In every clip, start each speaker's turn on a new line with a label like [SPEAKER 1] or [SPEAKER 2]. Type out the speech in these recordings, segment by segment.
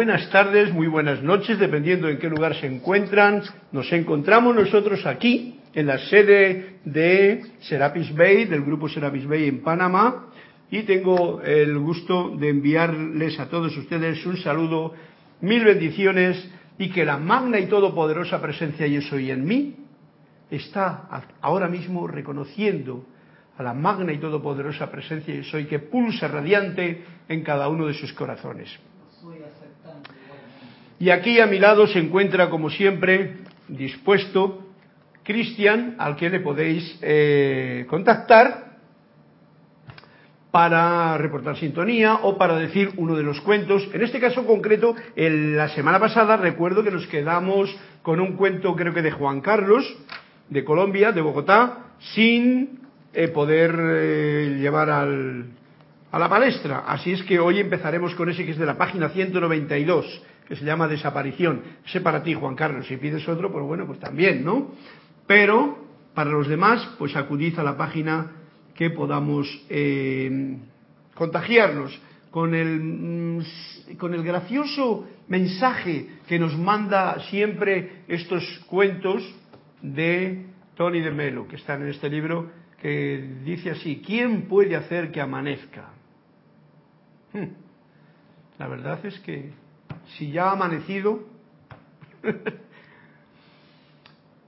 [SPEAKER 1] buenas tardes, muy buenas noches, dependiendo en qué lugar se encuentran. Nos encontramos nosotros aquí, en la sede de Serapis Bay, del grupo Serapis Bay en Panamá, y tengo el gusto de enviarles a todos ustedes un saludo, mil bendiciones, y que la magna y todopoderosa presencia Yo Soy en mí está ahora mismo reconociendo a la magna y todopoderosa presencia Yo Soy que pulsa radiante en cada uno de sus corazones. Y aquí a mi lado se encuentra, como siempre, dispuesto Cristian, al que le podéis eh, contactar para reportar sintonía o para decir uno de los cuentos. En este caso concreto, en la semana pasada recuerdo que nos quedamos con un cuento, creo que de Juan Carlos, de Colombia, de Bogotá, sin eh, poder eh, llevar al, a la palestra. Así es que hoy empezaremos con ese que es de la página 192, que se llama Desaparición. Ese para ti, Juan Carlos. Si pides otro, pues bueno, pues también, ¿no? Pero para los demás, pues acudid a la página que podamos eh, contagiarnos con el, mm, con el gracioso mensaje que nos manda siempre estos cuentos de Tony de Melo, que están en este libro, que dice así, ¿quién puede hacer que amanezca? Hmm. La verdad es que si ya ha amanecido,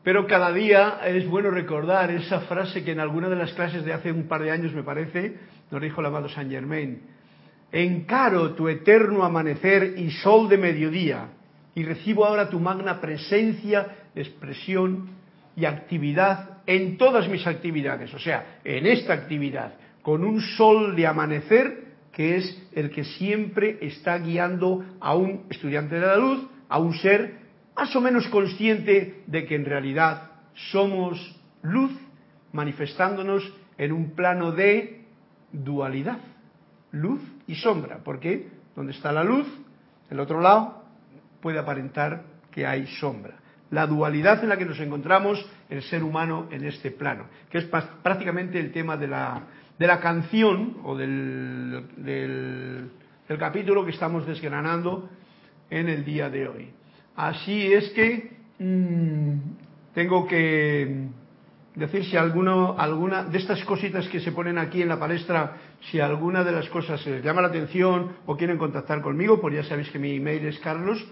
[SPEAKER 1] pero cada día es bueno recordar esa frase que en alguna de las clases de hace un par de años, me parece, nos dijo el amado Saint Germain. Encaro tu eterno amanecer y sol de mediodía, y recibo ahora tu magna presencia, expresión y actividad en todas mis actividades, o sea, en esta actividad, con un sol de amanecer que es el que siempre está guiando a un estudiante de la luz, a un ser más o menos consciente de que en realidad somos luz manifestándonos en un plano de dualidad, luz y sombra, porque donde está la luz, el otro lado puede aparentar que hay sombra. La dualidad en la que nos encontramos el ser humano en este plano, que es prácticamente el tema de la, de la canción o del, del, capítulo que estamos desgranando en el día de hoy. Así es que mmm, tengo que decir si alguno, alguna de estas cositas que se ponen aquí en la palestra, si alguna de las cosas se les llama la atención o quieren contactar conmigo, pues ya sabéis que mi email es carlos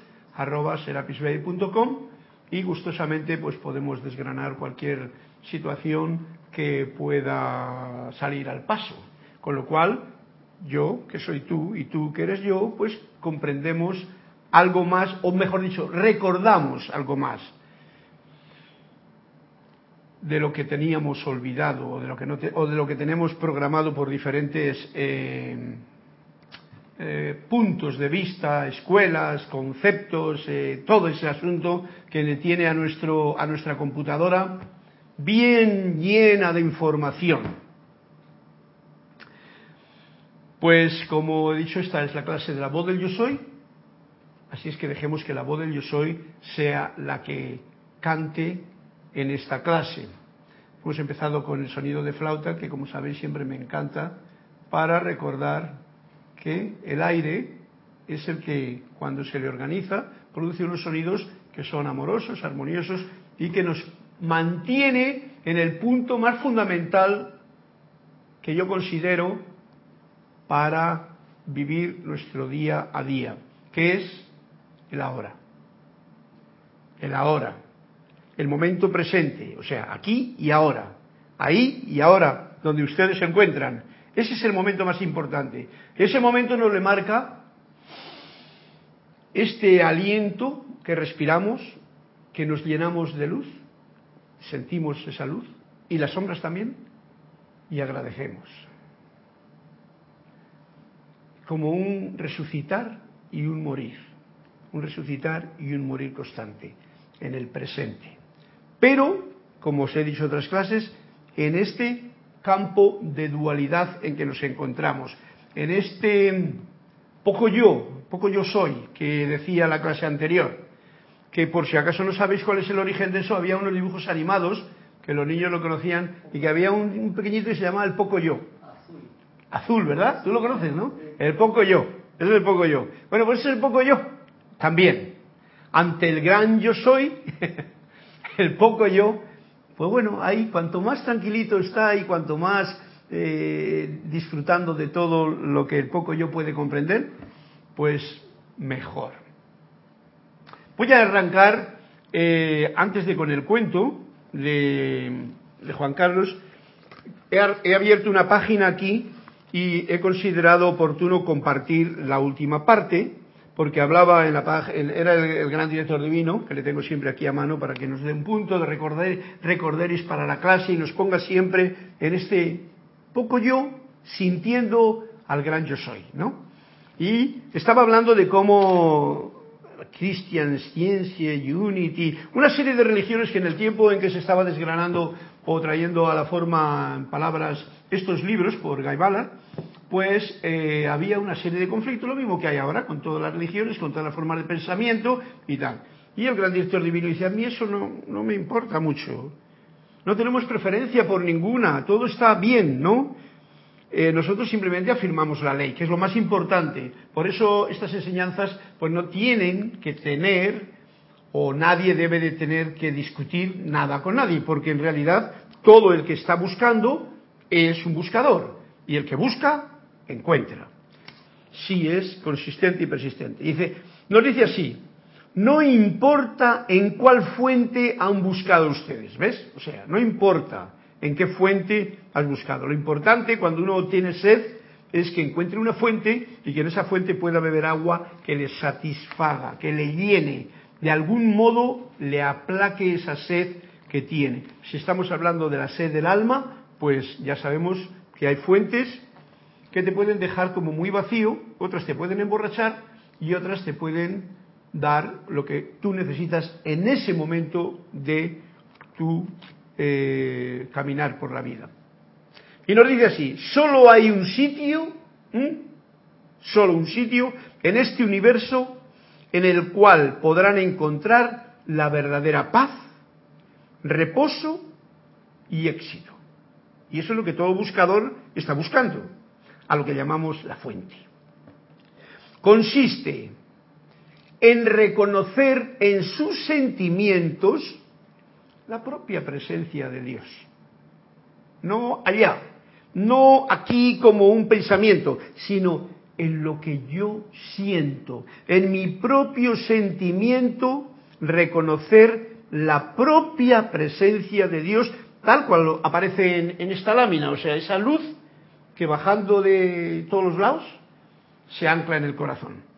[SPEAKER 1] y gustosamente pues podemos desgranar cualquier situación que pueda salir al paso. Con lo cual, yo, que soy tú, y tú, que eres yo, pues comprendemos algo más, o mejor dicho, recordamos algo más de lo que teníamos olvidado o de lo que, no o de lo que tenemos programado por diferentes eh, eh, puntos de vista, escuelas, conceptos, eh, todo ese asunto que le tiene a, nuestro, a nuestra computadora bien llena de información. Pues como he dicho, esta es la clase de la voz del yo soy, así es que dejemos que la voz del yo soy sea la que cante en esta clase. Hemos empezado con el sonido de flauta, que como sabéis siempre me encanta, para recordar que el aire es el que cuando se le organiza produce unos sonidos que son amorosos, armoniosos y que nos mantiene en el punto más fundamental que yo considero para vivir nuestro día a día, que es el ahora. El ahora. El momento presente, o sea, aquí y ahora. Ahí y ahora, donde ustedes se encuentran. Ese es el momento más importante. Ese momento nos le marca este aliento que respiramos, que nos llenamos de luz, sentimos esa luz y las sombras también y agradecemos. Como un resucitar y un morir, un resucitar y un morir constante en el presente. Pero, como os he dicho en otras clases, en este campo de dualidad en que nos encontramos, en este poco yo, poco yo soy, que decía la clase anterior, que por si acaso no sabéis cuál es el origen de eso, había unos dibujos animados que los niños lo conocían y que había un, pequeñito que se llamaba el poco yo. Azul. Azul, ¿verdad? Tú lo conoces, ¿no? El poco yo. Ese es el poco yo. Bueno, pues ese es el poco yo. también, ante el gran yo soy, el poco yo, pues bueno, ahí cuanto más tranquilito está y cuanto más eh, disfrutando de todo lo que el poco yo puede comprender, pues mejor. Voy a arrancar, eh, antes de con el cuento de, Juan Carlos, he, abierto una página aquí y he considerado oportuno compartir la última parte, porque hablaba en la página, era el, gran director divino, que le tengo siempre aquí a mano para que nos dé un punto de recordar, recorderis para la clase y nos ponga siempre en este poco yo sintiendo al gran yo soy, ¿no? Y estaba hablando de cómo Christian Ciencia, Unity, una serie de religiones que en el tiempo en que se estaba desgranando o trayendo a la forma en palabras estos libros por Guy Ballard, pues eh, había una serie de conflictos, lo mismo que hay ahora con todas las religiones, con todas las formas de pensamiento y tal. Y el gran director divino dice, a mí eso no me importa mucho. No tenemos preferencia por ninguna, todo está bien, ¿no? Eh, nosotros simplemente afirmamos la ley, que es lo más importante. Por eso estas enseñanzas pues no tienen que tener o nadie debe de tener que discutir nada con nadie, porque en realidad todo el que está buscando es un buscador y el que busca encuentra. Si es consistente y persistente. Dice, nos dice así, no importa en cuál fuente han buscado ustedes, ¿ves? O sea, no importa en qué fuente has buscado. Lo importante cuando uno tiene sed es que encuentre una fuente y que en esa fuente pueda beber agua que le satisfaga, que le llene, de algún modo le aplaque esa sed que tiene. Si estamos hablando de la sed del alma, pues ya sabemos que hay fuentes que te pueden dejar como muy vacío, otras te pueden emborrachar y otras te pueden dar lo que tú necesitas en ese momento de tu eh, caminar por la vida. Y nos dice así, solo hay un sitio, solo un sitio en este universo en el cual podrán encontrar la verdadera paz, reposo y éxito. Y eso es lo que todo buscador está buscando, a lo que llamamos la fuente. Consiste en reconocer en sus sentimientos la propia presencia de Dios. No allá, no aquí como un pensamiento, sino en lo que yo siento, en mi propio sentimiento, reconocer la propia presencia de Dios tal cual aparece en, en, esta lámina, o sea, esa luz que bajando de todos los lados se ancla en el corazón.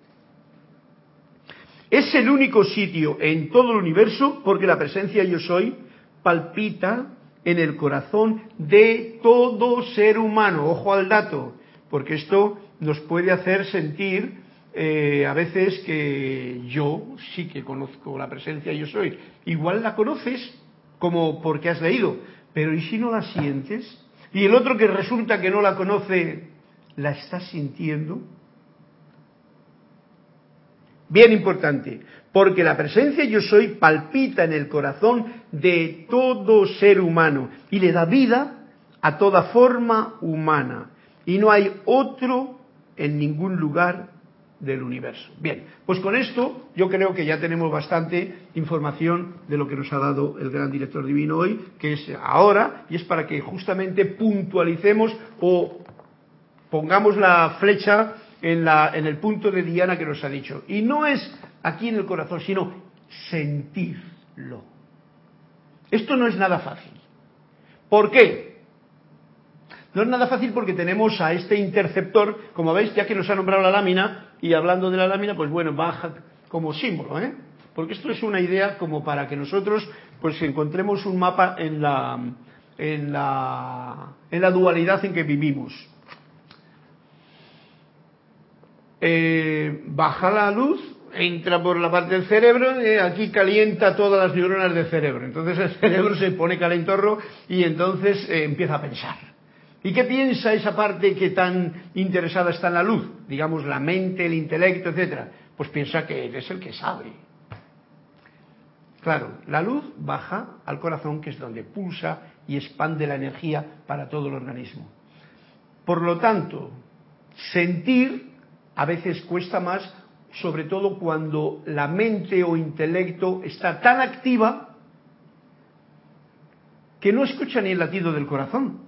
[SPEAKER 1] Es el único sitio en todo el universo porque la presencia yo soy palpita en el corazón de todo ser humano. Ojo al dato, porque esto nos puede hacer sentir eh, a veces que yo sí que conozco la presencia yo soy. Igual la conoces como porque has leído, pero ¿y si no la sientes? Y el otro que resulta que no la conoce, ¿la está sintiendo? Bien importante, porque la presencia yo soy palpita en el corazón de todo ser humano y le da vida a toda forma humana. Y no hay otro en ningún lugar del universo. Bien, pues con esto yo creo que ya tenemos bastante información de lo que nos ha dado el gran director divino hoy, que es ahora, y es para que justamente puntualicemos o pongamos la flecha en, la, en el punto de Diana que nos ha dicho. Y no es aquí en el corazón, sino sentirlo. Esto no es nada fácil. ¿Por qué? No es nada fácil porque tenemos a este interceptor, como veis, ya que nos ha nombrado la lámina, y hablando de la lámina, pues bueno, baja como símbolo, ¿eh? Porque esto es una idea como para que nosotros pues encontremos un mapa en la, en la, en la dualidad en que vivimos. Eh, baja la luz, entra por la parte del cerebro, y aquí calienta todas las neuronas del cerebro. Entonces el cerebro se pone calentorro y entonces eh, empieza a pensar. ¿Y qué piensa esa parte que tan interesada está en la luz? Digamos la mente, el intelecto, etcétera. Pues piensa que él es el que sabe. Claro, la luz baja al corazón, que es donde pulsa y expande la energía para todo el organismo. Por lo tanto, sentir a veces cuesta más sobre todo cuando la mente o intelecto está tan activa que no escucha ni el latido del corazón,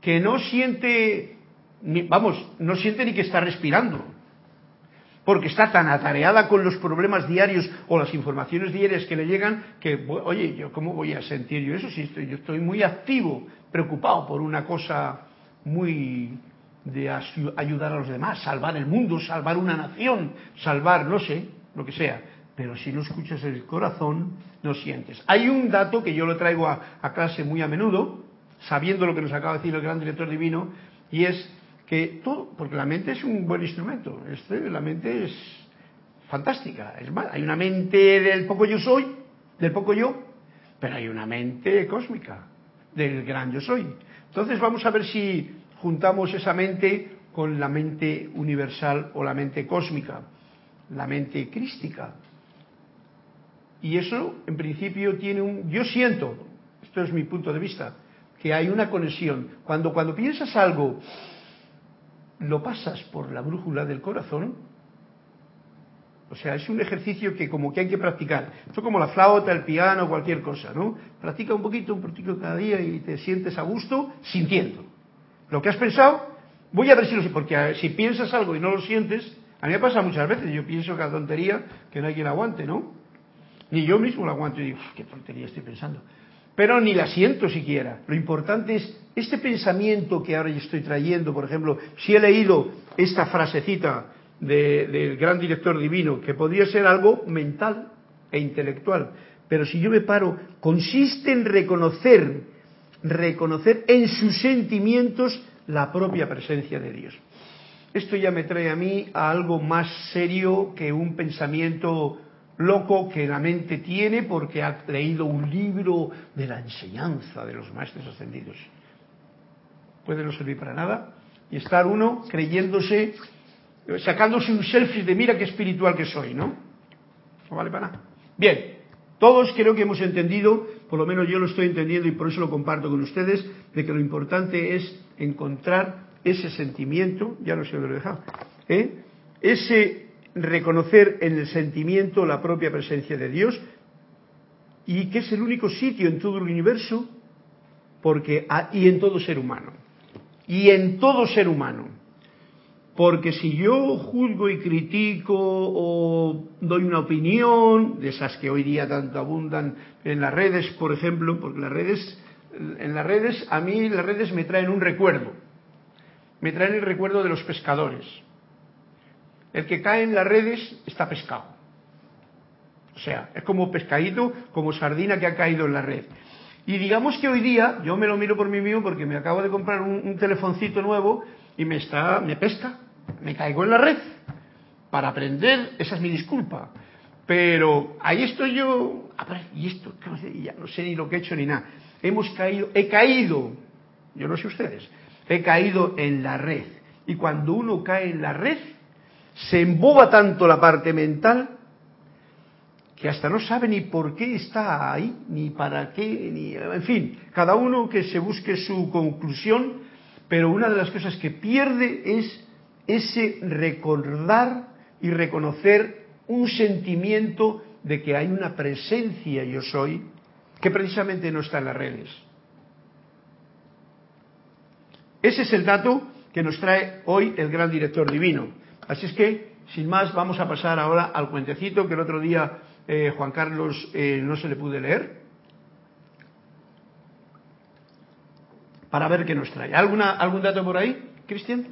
[SPEAKER 1] que no siente, ni, vamos, no siente ni que está respirando, porque está tan atareada con los problemas diarios o las informaciones diarias que le llegan que, oye, yo cómo voy a sentir yo eso si estoy, yo estoy muy activo, preocupado por una cosa muy de ayudar a los demás, salvar el mundo, salvar una nación, salvar, no sé, lo que sea. Pero si no escuchas el corazón, no sientes. Hay un dato que yo lo traigo a, clase muy a menudo, sabiendo lo que nos acaba de decir el gran director divino, y es que todo, porque la mente es un buen instrumento, este, la mente es fantástica, es más, hay una mente del poco yo soy, del poco yo, pero hay una mente cósmica, del gran yo soy. Entonces vamos a ver si juntamos esa mente con la mente universal o la mente cósmica, la mente crística. Y eso, en principio, tiene un... Yo siento, esto es mi punto de vista, que hay una conexión. Cuando, cuando piensas algo, lo pasas por la brújula del corazón, o sea, es un ejercicio que como que hay que practicar. Esto como la flauta, el piano, cualquier cosa, ¿no? Practica un poquito, un poquito cada día y te sientes a gusto sintiendo. Lo que has pensado, voy a ver si lo porque si piensas algo y no lo sientes, a mí me pasa muchas veces, yo pienso la tontería, que no hay quien aguante, ¿no? Ni yo mismo la aguanto y digo, qué tontería estoy pensando. Pero ni la siento siquiera. Lo importante es este pensamiento que ahora estoy trayendo, por ejemplo, si he leído esta frasecita del gran director divino, que podría ser algo mental e intelectual, pero si yo me paro, consiste en reconocer reconocer en sus sentimientos la propia presencia de Dios. Esto ya me trae a mí a algo más serio que un pensamiento loco que la mente tiene porque ha leído un libro de la enseñanza de los maestros ascendidos. Puede no servir para nada y estar uno creyéndose, sacándose un selfie de mira qué espiritual que soy, ¿no? No vale para nada. Bien, todos creo que hemos entendido, por lo menos yo lo estoy entendiendo y por eso lo comparto con ustedes, de que lo importante es encontrar ese sentimiento, ya no sé dónde lo he dejado, ¿eh? ese reconocer en el sentimiento la propia presencia de Dios y que es el único sitio en todo el universo porque y en todo ser humano y en todo ser humano porque si yo juzgo y critico o doy una opinión, de esas que hoy día tanto abundan en las redes, por ejemplo, porque las redes, en las redes, a mí las redes me traen un recuerdo. Me traen el recuerdo de los pescadores. El que cae en las redes está pescado. O sea, es como pescadito, como sardina que ha caído en la red. Y digamos que hoy día, yo me lo miro por mí mismo porque me acabo de comprar un, un telefoncito nuevo y me está, me pesca me caigo en la red. Para aprender, esa es mi disculpa. Pero ahí estoy yo, y esto, ya no sé ni lo que he hecho ni nada. Hemos caído, he caído, yo no sé ustedes, he caído en la red. Y cuando uno cae en la red, se emboba tanto la parte mental que hasta no sabe ni por qué está ahí, ni para qué, ni, en fin, cada uno que se busque su conclusión, pero una de las cosas que pierde es ese recordar y reconocer un sentimiento de que hay una presencia yo soy que precisamente no está en las redes. Ese es el dato que nos trae hoy el gran director divino. Así es que, sin más, vamos a pasar ahora al cuentecito que el otro día eh, Juan Carlos eh, no se le pude leer. Para ver qué nos trae. ¿Alguna, ¿Algún dato por ahí, Cristian?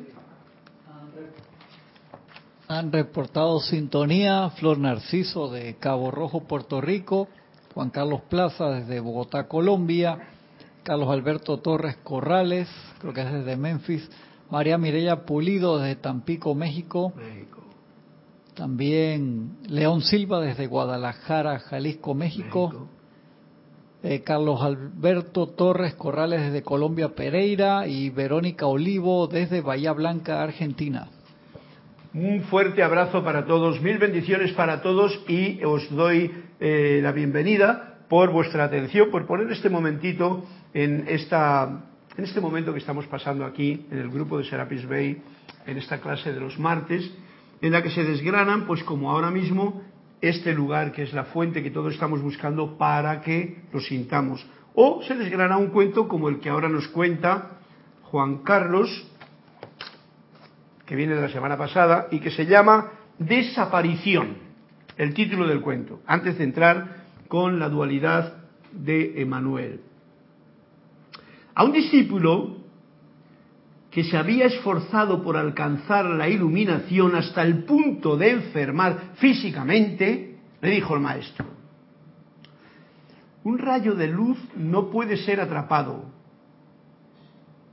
[SPEAKER 2] Han reportado sintonía Flor Narciso de Cabo Rojo, Puerto Rico, Juan Carlos Plaza desde Bogotá, Colombia, Carlos Alberto Torres Corrales, creo que es desde Memphis, María Mireya Pulido desde Tampico, México, también León Silva desde Guadalajara, Jalisco, México, eh, Carlos Alberto Torres Corrales desde Colombia, Pereira y Verónica Olivo desde Bahía Blanca, Argentina.
[SPEAKER 1] Un fuerte abrazo para todos, mil bendiciones para todos y os doy eh, la bienvenida por vuestra atención, por poner este momentito en esta en este momento que estamos pasando aquí en el grupo de Serapis Bay, en esta clase de los martes, en la que se desgranan, pues como ahora mismo, este lugar que es la fuente que todos estamos buscando para que lo sintamos. O se desgrana un cuento como el que ahora nos cuenta Juan Carlos, que viene de la semana pasada y que se llama Desaparición, el título del cuento, antes de entrar con la dualidad de Emanuel. A un discípulo que se había esforzado por alcanzar la iluminación hasta el punto de enfermar físicamente, le dijo el maestro, un rayo de luz no puede ser atrapado.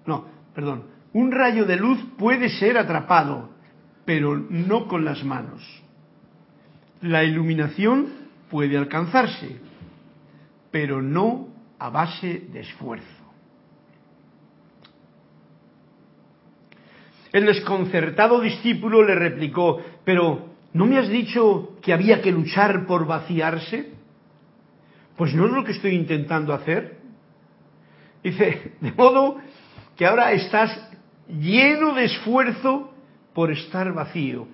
[SPEAKER 1] No, perdón, un rayo de luz puede ser atrapado, pero no con las manos. La iluminación puede alcanzarse, pero no a base de esfuerzo. El desconcertado discípulo le replicó, pero ¿no me has dicho que había que luchar por vaciarse? Pues no es lo que estoy intentando hacer. Dice, de modo que ahora estás lleno de esfuerzo por estar vacío.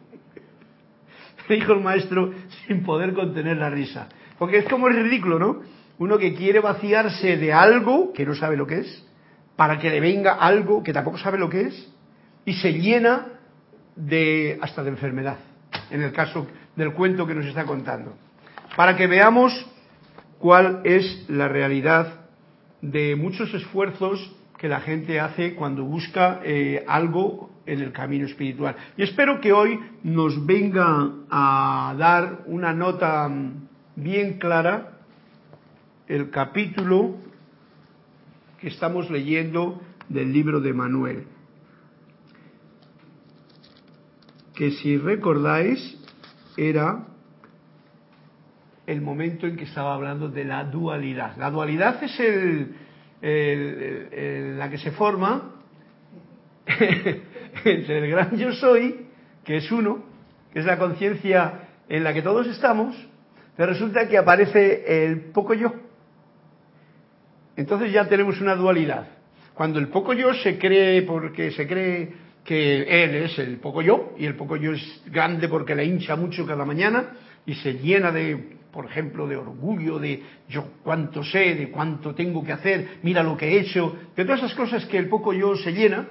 [SPEAKER 1] Dijo el maestro sin poder contener la risa. Porque es como es ridículo, ¿no? Uno que quiere vaciarse de algo que no sabe lo que es, para que le venga algo que tampoco sabe lo que es, y se llena de hasta de enfermedad, en el caso del cuento que nos está contando. Para que veamos cuál es la realidad de muchos esfuerzos que la gente hace cuando busca eh, algo en el camino espiritual. Y espero que hoy nos venga a dar una nota bien clara el capítulo que estamos leyendo del libro de Manuel. Que si recordáis era el momento en que estaba hablando de la dualidad. La dualidad es el, la que se forma entre el gran yo soy, que es uno, que es la conciencia en la que todos estamos, pero resulta que aparece el poco yo. Entonces ya tenemos una dualidad. Cuando el poco yo se cree porque se cree que él es el poco yo, y el poco yo es grande porque le hincha mucho cada mañana y se llena de por ejemplo, de orgullo, de yo cuánto sé, de cuánto tengo que hacer, mira lo que he hecho, de todas esas cosas que el poco yo se llena,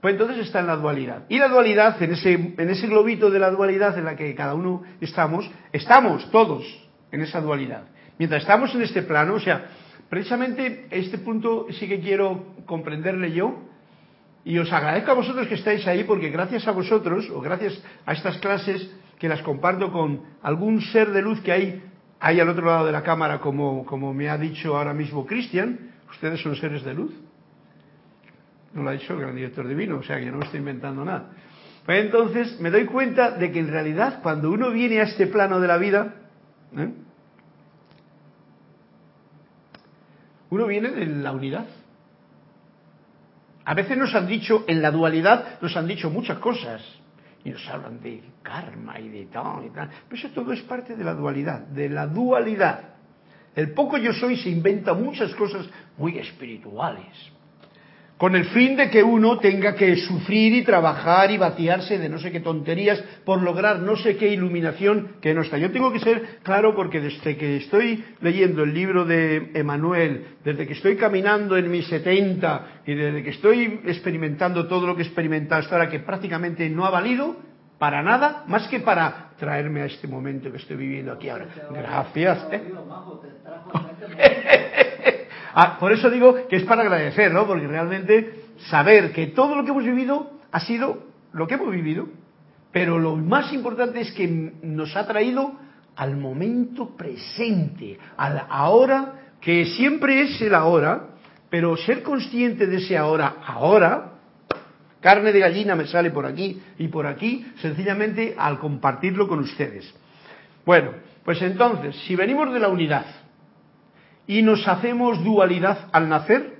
[SPEAKER 1] pues entonces está en la dualidad. Y la dualidad, en ese, en ese globito de la dualidad en la que cada uno estamos, estamos todos en esa dualidad. Mientras estamos en este plano, o sea, precisamente este punto sí que quiero comprenderle yo, y os agradezco a vosotros que estáis ahí, porque gracias a vosotros, o gracias a estas clases, que las comparto con algún ser de luz que hay, hay al otro lado de la cámara, como, como me ha dicho ahora mismo Cristian, ustedes son seres de luz. No lo ha dicho el gran director divino, o sea que no me estoy inventando nada. Pues entonces me doy cuenta de que en realidad cuando uno viene a este plano de la vida, ¿eh? uno viene de la unidad. A veces nos han dicho, en la dualidad, nos han dicho muchas cosas y nos hablan de karma y de tal y tal. Pero eso todo es parte de la dualidad, de la dualidad. El poco yo soy se inventa muchas cosas muy espirituales con el fin de que uno tenga que sufrir y trabajar y vaciarse de no sé qué tonterías por lograr no sé qué iluminación que no está. Yo tengo que ser claro porque desde que estoy leyendo el libro de Emanuel, desde que estoy caminando en mis 70 y desde que estoy experimentando todo lo que he experimentado hasta ahora, que prácticamente no ha valido para nada más que para traerme a este momento que estoy viviendo aquí ahora. Gracias. ¿eh? Ah, por eso digo que es para agradecer, ¿no? Porque realmente saber que todo lo que hemos vivido ha sido lo que hemos vivido, pero lo más importante es que nos ha traído al momento presente, al ahora, que siempre es el ahora, pero ser consciente de ese ahora, ahora, carne de gallina me sale por aquí y por aquí, sencillamente al compartirlo con ustedes. Bueno, pues entonces, si venimos de la unidad, y nos hacemos dualidad al nacer,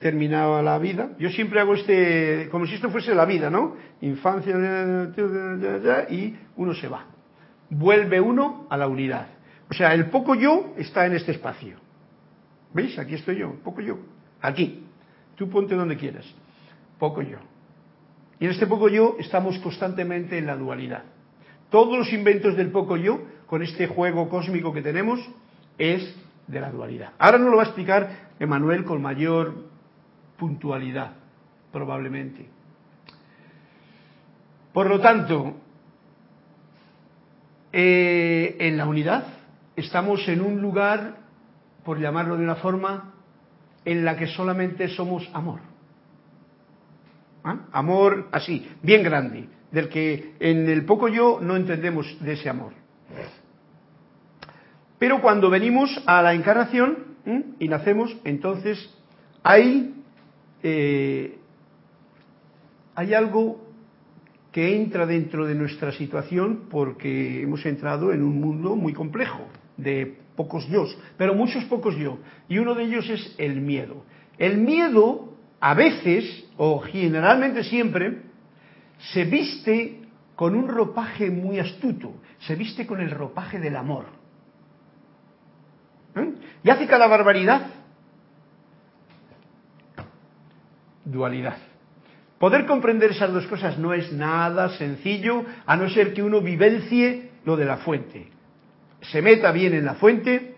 [SPEAKER 1] terminaba la vida. Yo siempre hago este, como si esto fuese la vida, ¿no? Infancia y uno se va. Vuelve uno a la unidad. O sea, el poco yo está en este espacio. ¿Veis? Aquí estoy yo, poco yo. Aquí. Tú ponte donde quieras. Poco yo. Y en este poco yo estamos constantemente en la dualidad. Todos los inventos del poco yo, con este juego cósmico que tenemos, es de la dualidad. Ahora nos lo va a explicar Emanuel con mayor puntualidad, probablemente. Por lo tanto, eh, en la unidad estamos en un lugar, por llamarlo de una forma, en la que solamente somos amor. ¿Ah? Amor así, bien grande, del que en el poco yo no entendemos de ese amor. Pero cuando venimos a la encarnación y nacemos, entonces hay, eh, hay algo que entra dentro de nuestra situación porque hemos entrado en un mundo muy complejo de pocos yo, pero muchos pocos yo. Y uno de ellos es el miedo. El miedo, a veces, o generalmente siempre, se viste con un ropaje muy astuto, se viste con el ropaje del amor. ¿Eh? Y hace cada barbaridad. Dualidad. Poder comprender esas dos cosas no es nada sencillo, a no ser que uno vivencie lo de la fuente. Se meta bien en la fuente,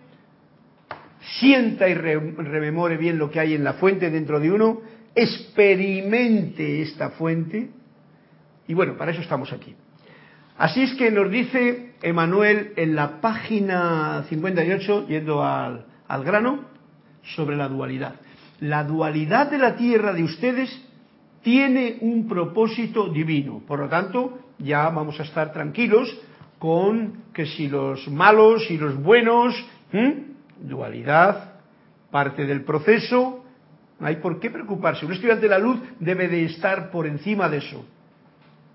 [SPEAKER 1] sienta y rememore bien lo que hay en la fuente dentro de uno, experimente esta fuente, y bueno, para eso estamos aquí. Así es que nos dice Emanuel en la página 58, yendo al, al grano, sobre la dualidad. La dualidad de la tierra de ustedes tiene un propósito divino. Por lo tanto, ya vamos a estar tranquilos con que si los malos y los buenos, dualidad, parte del proceso, no hay por qué preocuparse. Un estudiante de la luz debe de estar por encima de eso,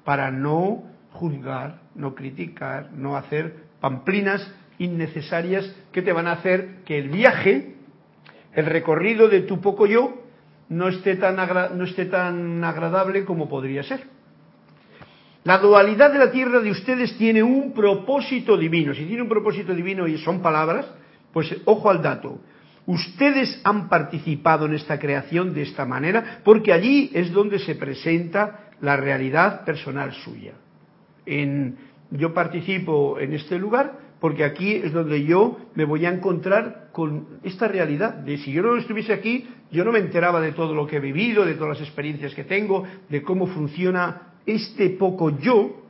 [SPEAKER 1] para no juzgar, no criticar, no hacer pamplinas innecesarias que te van a hacer que el viaje, el recorrido de tu poco yo, no esté tan, no esté tan agradable como podría ser. La dualidad de la tierra de ustedes tiene un propósito divino. Si tiene un propósito divino y son palabras, pues ojo al dato. Ustedes han participado en esta creación de esta manera porque allí es donde se presenta la realidad personal suya. En, yo participo en este lugar porque aquí es donde yo me voy a encontrar con esta realidad. De si yo no estuviese aquí, yo no me enteraba de todo lo que he vivido, de todas las experiencias que tengo, de cómo funciona este poco yo.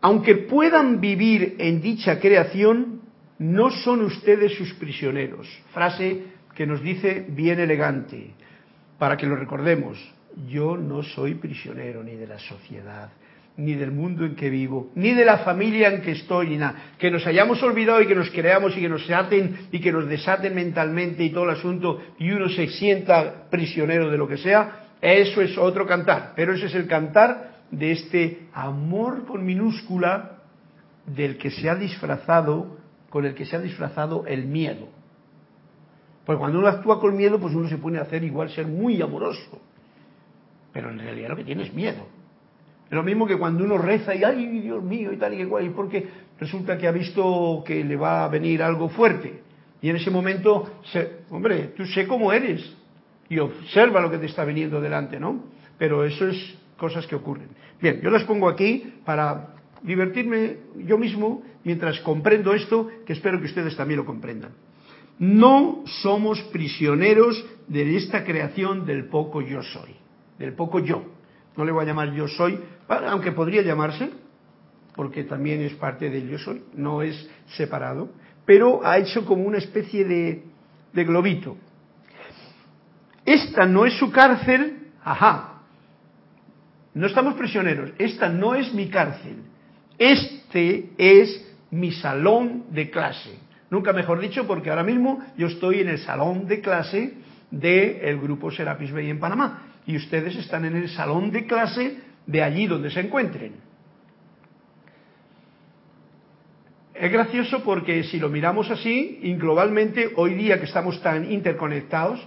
[SPEAKER 1] Aunque puedan vivir en dicha creación, no son ustedes sus prisioneros. Frase que nos dice bien elegante, para que lo recordemos. Yo no soy prisionero ni de la sociedad, ni del mundo en que vivo, ni de la familia en que estoy, ni nada. Que nos hayamos olvidado y que nos creamos y que nos aten y que nos desaten mentalmente y todo el asunto y uno se sienta prisionero de lo que sea, eso es otro cantar. Pero ese es el cantar de este amor con minúscula del que se ha disfrazado con el que se ha disfrazado el miedo. Porque cuando uno actúa con miedo, pues uno se pone a hacer igual ser muy amoroso. Pero en realidad lo que tiene es miedo. Es lo mismo que cuando uno reza y, ay, Dios mío, y tal y igual, y porque resulta que ha visto que le va a venir algo fuerte. Y en ese momento, hombre, tú sé cómo eres y observa lo que te está viniendo delante, ¿no? Pero eso es cosas que ocurren. Bien, yo las pongo aquí para divertirme yo mismo mientras comprendo esto, que espero que ustedes también lo comprendan. No somos prisioneros de esta creación del poco yo soy, del poco yo. No le voy a llamar yo soy, aunque podría llamarse, porque también es parte del yo soy, no es separado, pero ha hecho como una especie de, de globito. Esta no es su cárcel, ajá, no estamos prisioneros, esta no es mi cárcel, este es mi salón de clase. Nunca mejor dicho, porque ahora mismo yo estoy en el salón de clase del grupo Serapis Bay en Panamá y ustedes están en el salón de clase de allí donde se encuentren. Es gracioso porque si lo miramos así, y globalmente, hoy día que estamos tan interconectados,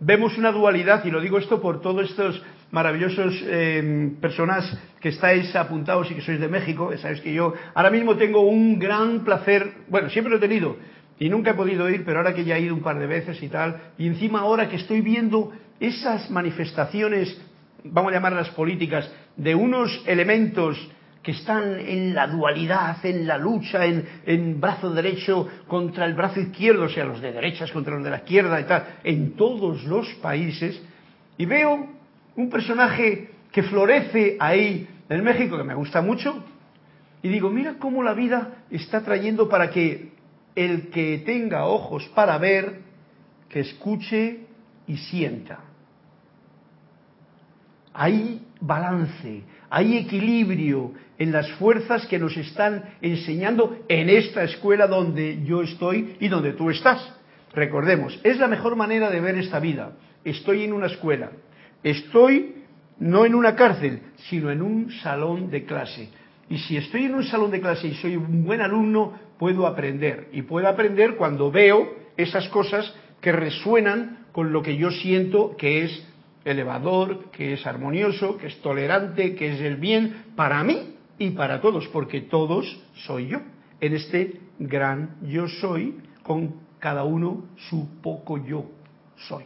[SPEAKER 1] vemos una dualidad, y lo digo esto por todos estos maravillosos eh, personas que estáis apuntados y que sois de México, sabéis que yo ahora mismo tengo un gran placer, bueno, siempre lo he tenido y nunca he podido ir, pero ahora que ya he ido un par de veces y tal, y encima ahora que estoy viendo esas manifestaciones, vamos a llamarlas políticas, de unos elementos que están en la dualidad, en la lucha, en, en, brazo derecho contra el brazo izquierdo, o sea, los de derechas contra los de la izquierda y tal, en todos los países, y veo un personaje que florece ahí en México, que me gusta mucho, y digo, mira cómo la vida está trayendo para que el que tenga ojos para ver, que escuche y sienta. Hay balance, hay equilibrio en las fuerzas que nos están enseñando en esta escuela donde yo estoy y donde tú estás. Recordemos, es la mejor manera de ver esta vida. Estoy en una escuela, estoy no en una cárcel, sino en un salón de clase. Y si estoy en un salón de clase y soy un buen alumno, puedo aprender. Y puedo aprender cuando veo esas cosas que resuenan con lo que yo siento que es elevador, que es armonioso, que es tolerante, que es el bien para mí y para todos, porque todos soy yo. En este gran yo soy, con cada uno su poco yo soy.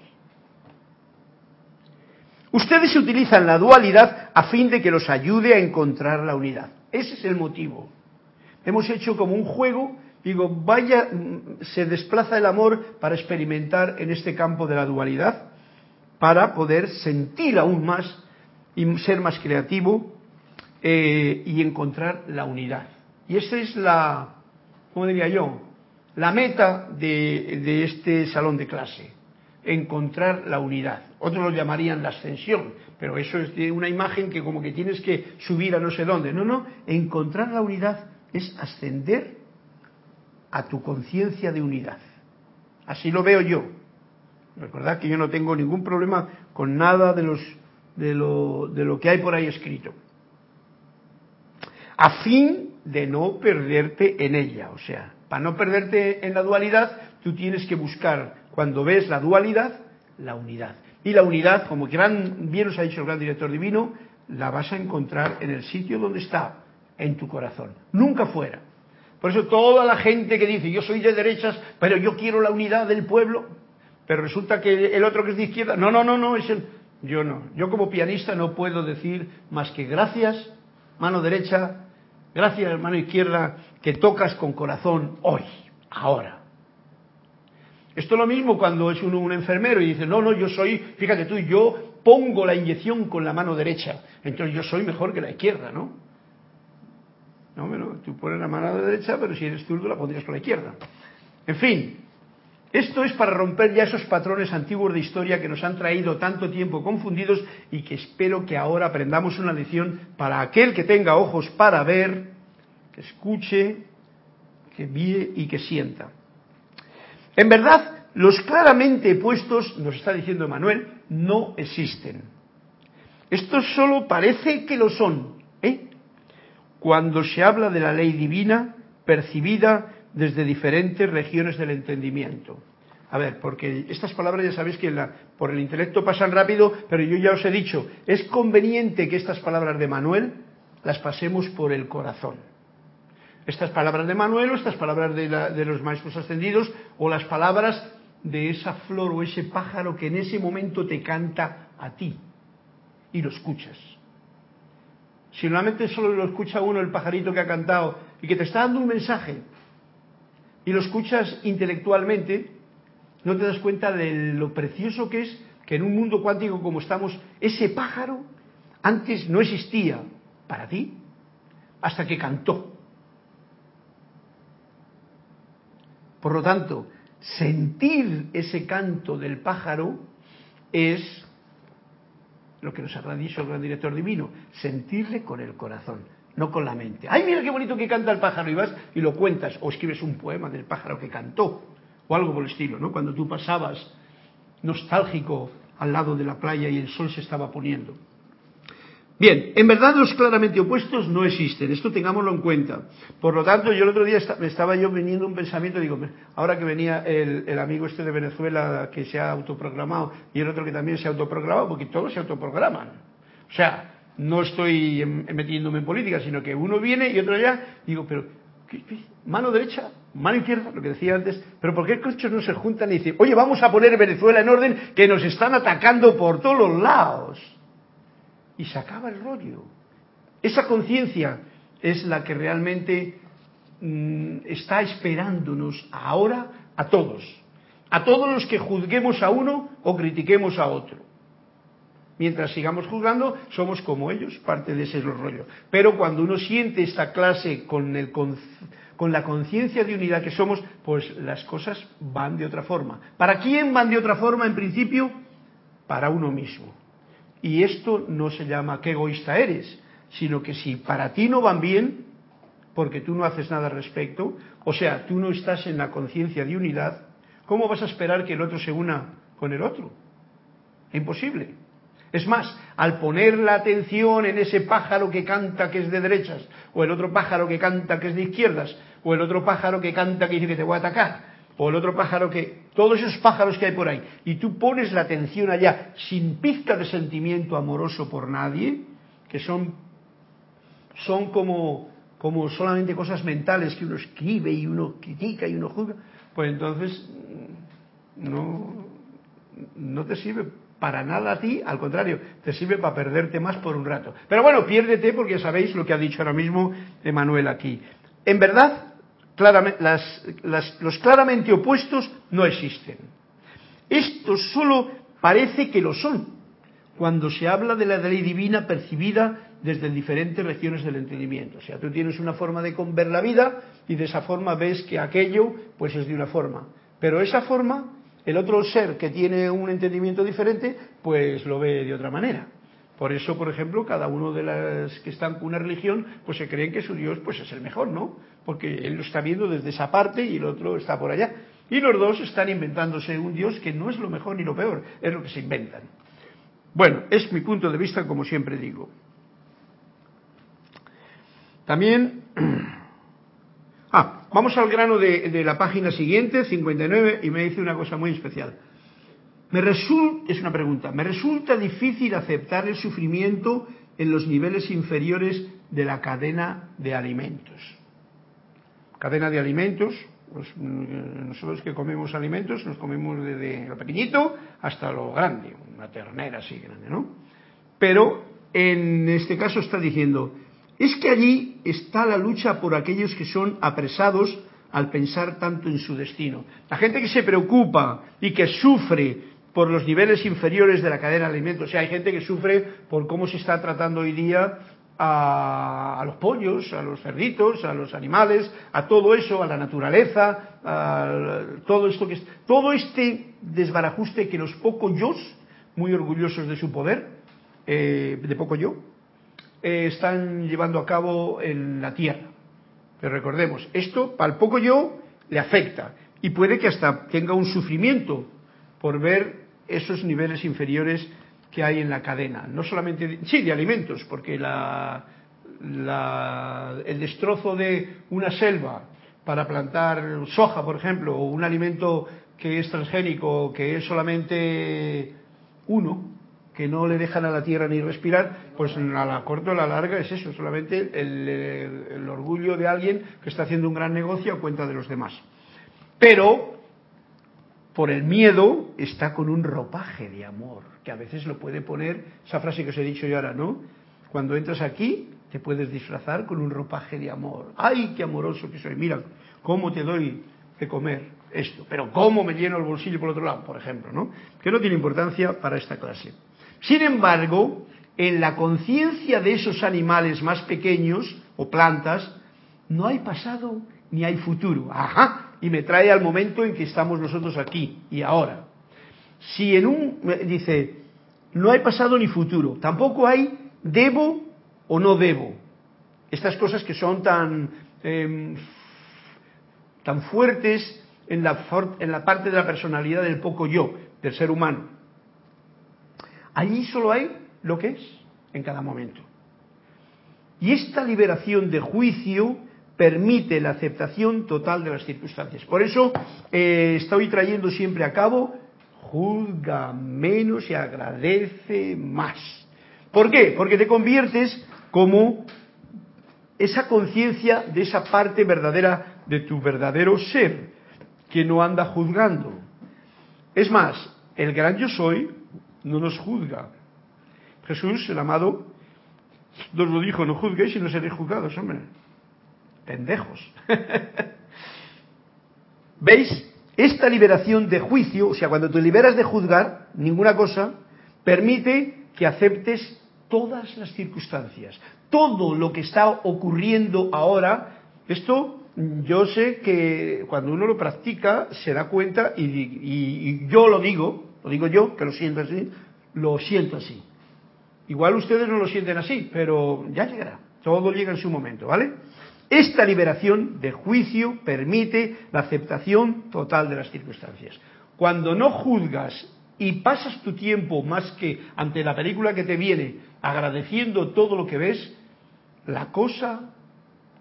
[SPEAKER 1] Ustedes utilizan la dualidad a fin de que los ayude a encontrar la unidad. Ese es el motivo. Hemos hecho como un juego, digo, vaya, se desplaza el amor para experimentar en este campo de la dualidad para poder sentir aún más y ser más creativo eh, y encontrar la unidad. Y esa es la, ¿cómo diría yo? La meta de, de este salón de clase, encontrar la unidad. Otros lo llamarían la ascensión, pero eso es una imagen que como que tienes que subir a no sé dónde. No, no, encontrar la unidad es ascender a tu conciencia de unidad. Así lo veo yo. Recordad que yo no tengo ningún problema con nada de, los, de, lo, de lo que hay por ahí escrito. A fin de no perderte en ella. O sea, para no perderte en la dualidad, tú tienes que buscar, cuando ves la dualidad, la unidad. Y la unidad, como gran, bien nos ha dicho el gran director divino, la vas a encontrar en el sitio donde está, en tu corazón, nunca fuera. Por eso toda la gente que dice, yo soy de derechas, pero yo quiero la unidad del pueblo, pero resulta que el otro que es de izquierda, no, no, no, no, es el, yo no. Yo como pianista no puedo decir más que gracias, mano derecha, gracias, mano izquierda, que tocas con corazón hoy, ahora. Esto es lo mismo cuando es uno un enfermero y dice, no, no, yo soy, fíjate tú, yo pongo la inyección con la mano derecha, entonces yo soy mejor que la izquierda, ¿no? No, bueno, tú pones la mano derecha, pero si eres zurdo la pondrías con la izquierda. En fin, esto es para romper ya esos patrones antiguos de historia que nos han traído tanto tiempo confundidos y que espero que ahora aprendamos una lección para aquel que tenga ojos para ver, que escuche, que mire y que sienta. En verdad, los claramente puestos, nos está diciendo Manuel, no existen. Esto solo parece que lo son, ¿eh? Cuando se habla de la ley divina percibida desde diferentes regiones del entendimiento. A ver, porque estas palabras ya sabéis que por el intelecto pasan rápido, pero yo ya os he dicho, es conveniente que estas palabras de Manuel las pasemos por el corazón. Estas palabras de Manuel o estas palabras de, los maestros ascendidos o las palabras de esa flor o ese pájaro que en ese momento te canta a ti y lo escuchas. Si normalmente solo lo escucha uno el pajarito que ha cantado y que te está dando un mensaje, y lo escuchas intelectualmente, no te das cuenta de lo precioso que es que en un mundo cuántico como estamos, ese pájaro antes no existía para ti hasta que cantó. Por lo tanto, sentir ese canto del pájaro es lo que nos habrá dicho el gran director divino, sentirle con el corazón no con la mente. Ay, mira qué bonito que canta el pájaro y vas y lo cuentas o escribes un poema del pájaro que cantó o algo por el estilo, ¿no? Cuando tú pasabas nostálgico al lado de la playa y el sol se estaba poniendo. Bien, en verdad los claramente opuestos no existen, esto tengámoslo en cuenta. Por lo tanto, yo el otro día me estaba yo viniendo un pensamiento, digo, ahora que venía el, amigo este de Venezuela que se ha autoproclamado y el otro que también se ha autoproclamado, porque todos se autoprograman. O sea, no estoy metiéndome en política, sino que uno viene y otro allá, digo, pero ¿qué, qué? mano derecha, mano izquierda, lo que decía antes, pero ¿por qué coches no se juntan y dicen, oye, vamos a poner Venezuela en orden que nos están atacando por todos los lados? Y se acaba el rollo. Esa conciencia es la que realmente mm, está esperándonos ahora a todos, a todos los que juzguemos a uno o critiquemos a otro. Mientras sigamos juzgando, somos como ellos, parte de ese rollo. Pero cuando uno siente esta clase con, el, con, la conciencia de unidad que somos, pues las cosas van de otra forma. ¿Para quién van de otra forma en principio? Para uno mismo. Y esto no se llama qué egoísta eres, sino que si para ti no van bien, porque tú no haces nada al respecto, o sea, tú no estás en la conciencia de unidad, ¿cómo vas a esperar que el otro se una con el otro? Imposible. Es más, al poner la atención en ese pájaro que canta que es de derechas, o el otro pájaro que canta que es de izquierdas, o el otro pájaro que canta que dice que te voy a atacar, o el otro pájaro que... Todos esos pájaros que hay por ahí, y tú pones la atención allá sin pizca de sentimiento amoroso por nadie, que son, son como, como solamente cosas mentales que uno escribe y uno critica y uno juzga, pues entonces no, no te sirve para nada a ti, al contrario, te sirve para perderte más por un rato. Pero bueno, piérdete porque sabéis lo que ha dicho ahora mismo Emanuel aquí. En verdad, los claramente opuestos no existen. Esto solo parece que lo son cuando se habla de la ley divina percibida desde diferentes regiones del entendimiento. O sea, tú tienes una forma de ver la vida y de esa forma ves que aquello pues es de una forma. Pero esa forma el otro ser que tiene un entendimiento diferente, pues lo ve de otra manera. Por eso, por ejemplo, cada uno de las que están con una religión, pues se creen que su Dios pues es el mejor, ¿no? Porque él lo está viendo desde esa parte y el otro está por allá. Y los dos están inventándose un Dios que no es lo mejor ni lo peor, es lo que se inventan. Bueno, es mi punto de vista, como siempre digo. También Ah, vamos al grano de, la página siguiente, 59, y me dice una cosa muy especial. Me resulta, es una pregunta, me resulta difícil aceptar el sufrimiento en los niveles inferiores de la cadena de alimentos. Cadena de alimentos, pues mm, nosotros que comemos alimentos nos comemos desde lo pequeñito hasta lo grande, una ternera así grande, ¿no? Pero en este caso está diciendo, es que allí está la lucha por aquellos que son apresados al pensar tanto en su destino. La gente que se preocupa y que sufre por los niveles inferiores de la cadena de alimentos. O sea, hay gente que sufre por cómo se está tratando hoy día a, los pollos, a los cerditos, a los animales, a todo eso, a la naturaleza, a todo esto que todo este desbarajuste que los pocos yo, muy orgullosos de su poder, eh, de poco yo, eh, están llevando a cabo en la Tierra. Pero recordemos, esto para el poco yo le afecta y puede que hasta tenga un sufrimiento por ver esos niveles inferiores que hay en la cadena. No solamente, sí, de alimentos, porque la, el destrozo de una selva para plantar soja, por ejemplo, o un alimento que es transgénico, que es solamente uno, que no le dejan a la tierra ni respirar, pues a la corta o a la larga es eso, solamente el, orgullo de alguien que está haciendo un gran negocio a cuenta de los demás. Pero, por el miedo, está con un ropaje de amor, que a veces lo puede poner, esa frase que os he dicho yo ahora, ¿no? Cuando entras aquí, te puedes disfrazar con un ropaje de amor. ¡Ay, qué amoroso que soy! Mira, ¿cómo te doy de comer esto? Pero ¿cómo me lleno el bolsillo por otro lado, por ejemplo, ¿no? Que no tiene importancia para esta clase. Sin embargo, en la conciencia de esos animales más pequeños o plantas, no hay pasado ni hay futuro. Ajá, y me trae al momento en que estamos nosotros aquí y ahora. Si en un, dice, no hay pasado ni futuro, tampoco hay debo o no debo. Estas cosas que son tan, em, tan fuertes en la, en la parte de la personalidad del poco yo, del ser humano. Allí solo hay lo que es en cada momento. Y esta liberación de juicio permite la aceptación total de las circunstancias. Por eso eh, estoy trayendo siempre a cabo, juzga menos y agradece más. ¿Por qué? Porque te conviertes como esa conciencia de esa parte verdadera de tu verdadero ser, que no anda juzgando. Es más, el gran yo soy no nos juzga. Jesús, el amado, nos lo dijo, no juzguéis y no seréis juzgados, hombre. Pendejos. ¿Veis? Esta liberación de juicio, o sea, cuando te liberas de juzgar ninguna cosa, permite que aceptes todas las circunstancias, todo lo que está ocurriendo ahora. Esto yo sé que cuando uno lo practica se da cuenta y, y yo lo digo, lo digo yo, que lo siento así, lo siento así. Igual ustedes no lo sienten así, pero ya llegará. Todo llega en su momento, ¿vale? Esta liberación de juicio permite la aceptación total de las circunstancias. Cuando no juzgas y pasas tu tiempo más que ante la película que te viene agradeciendo todo lo que ves, la cosa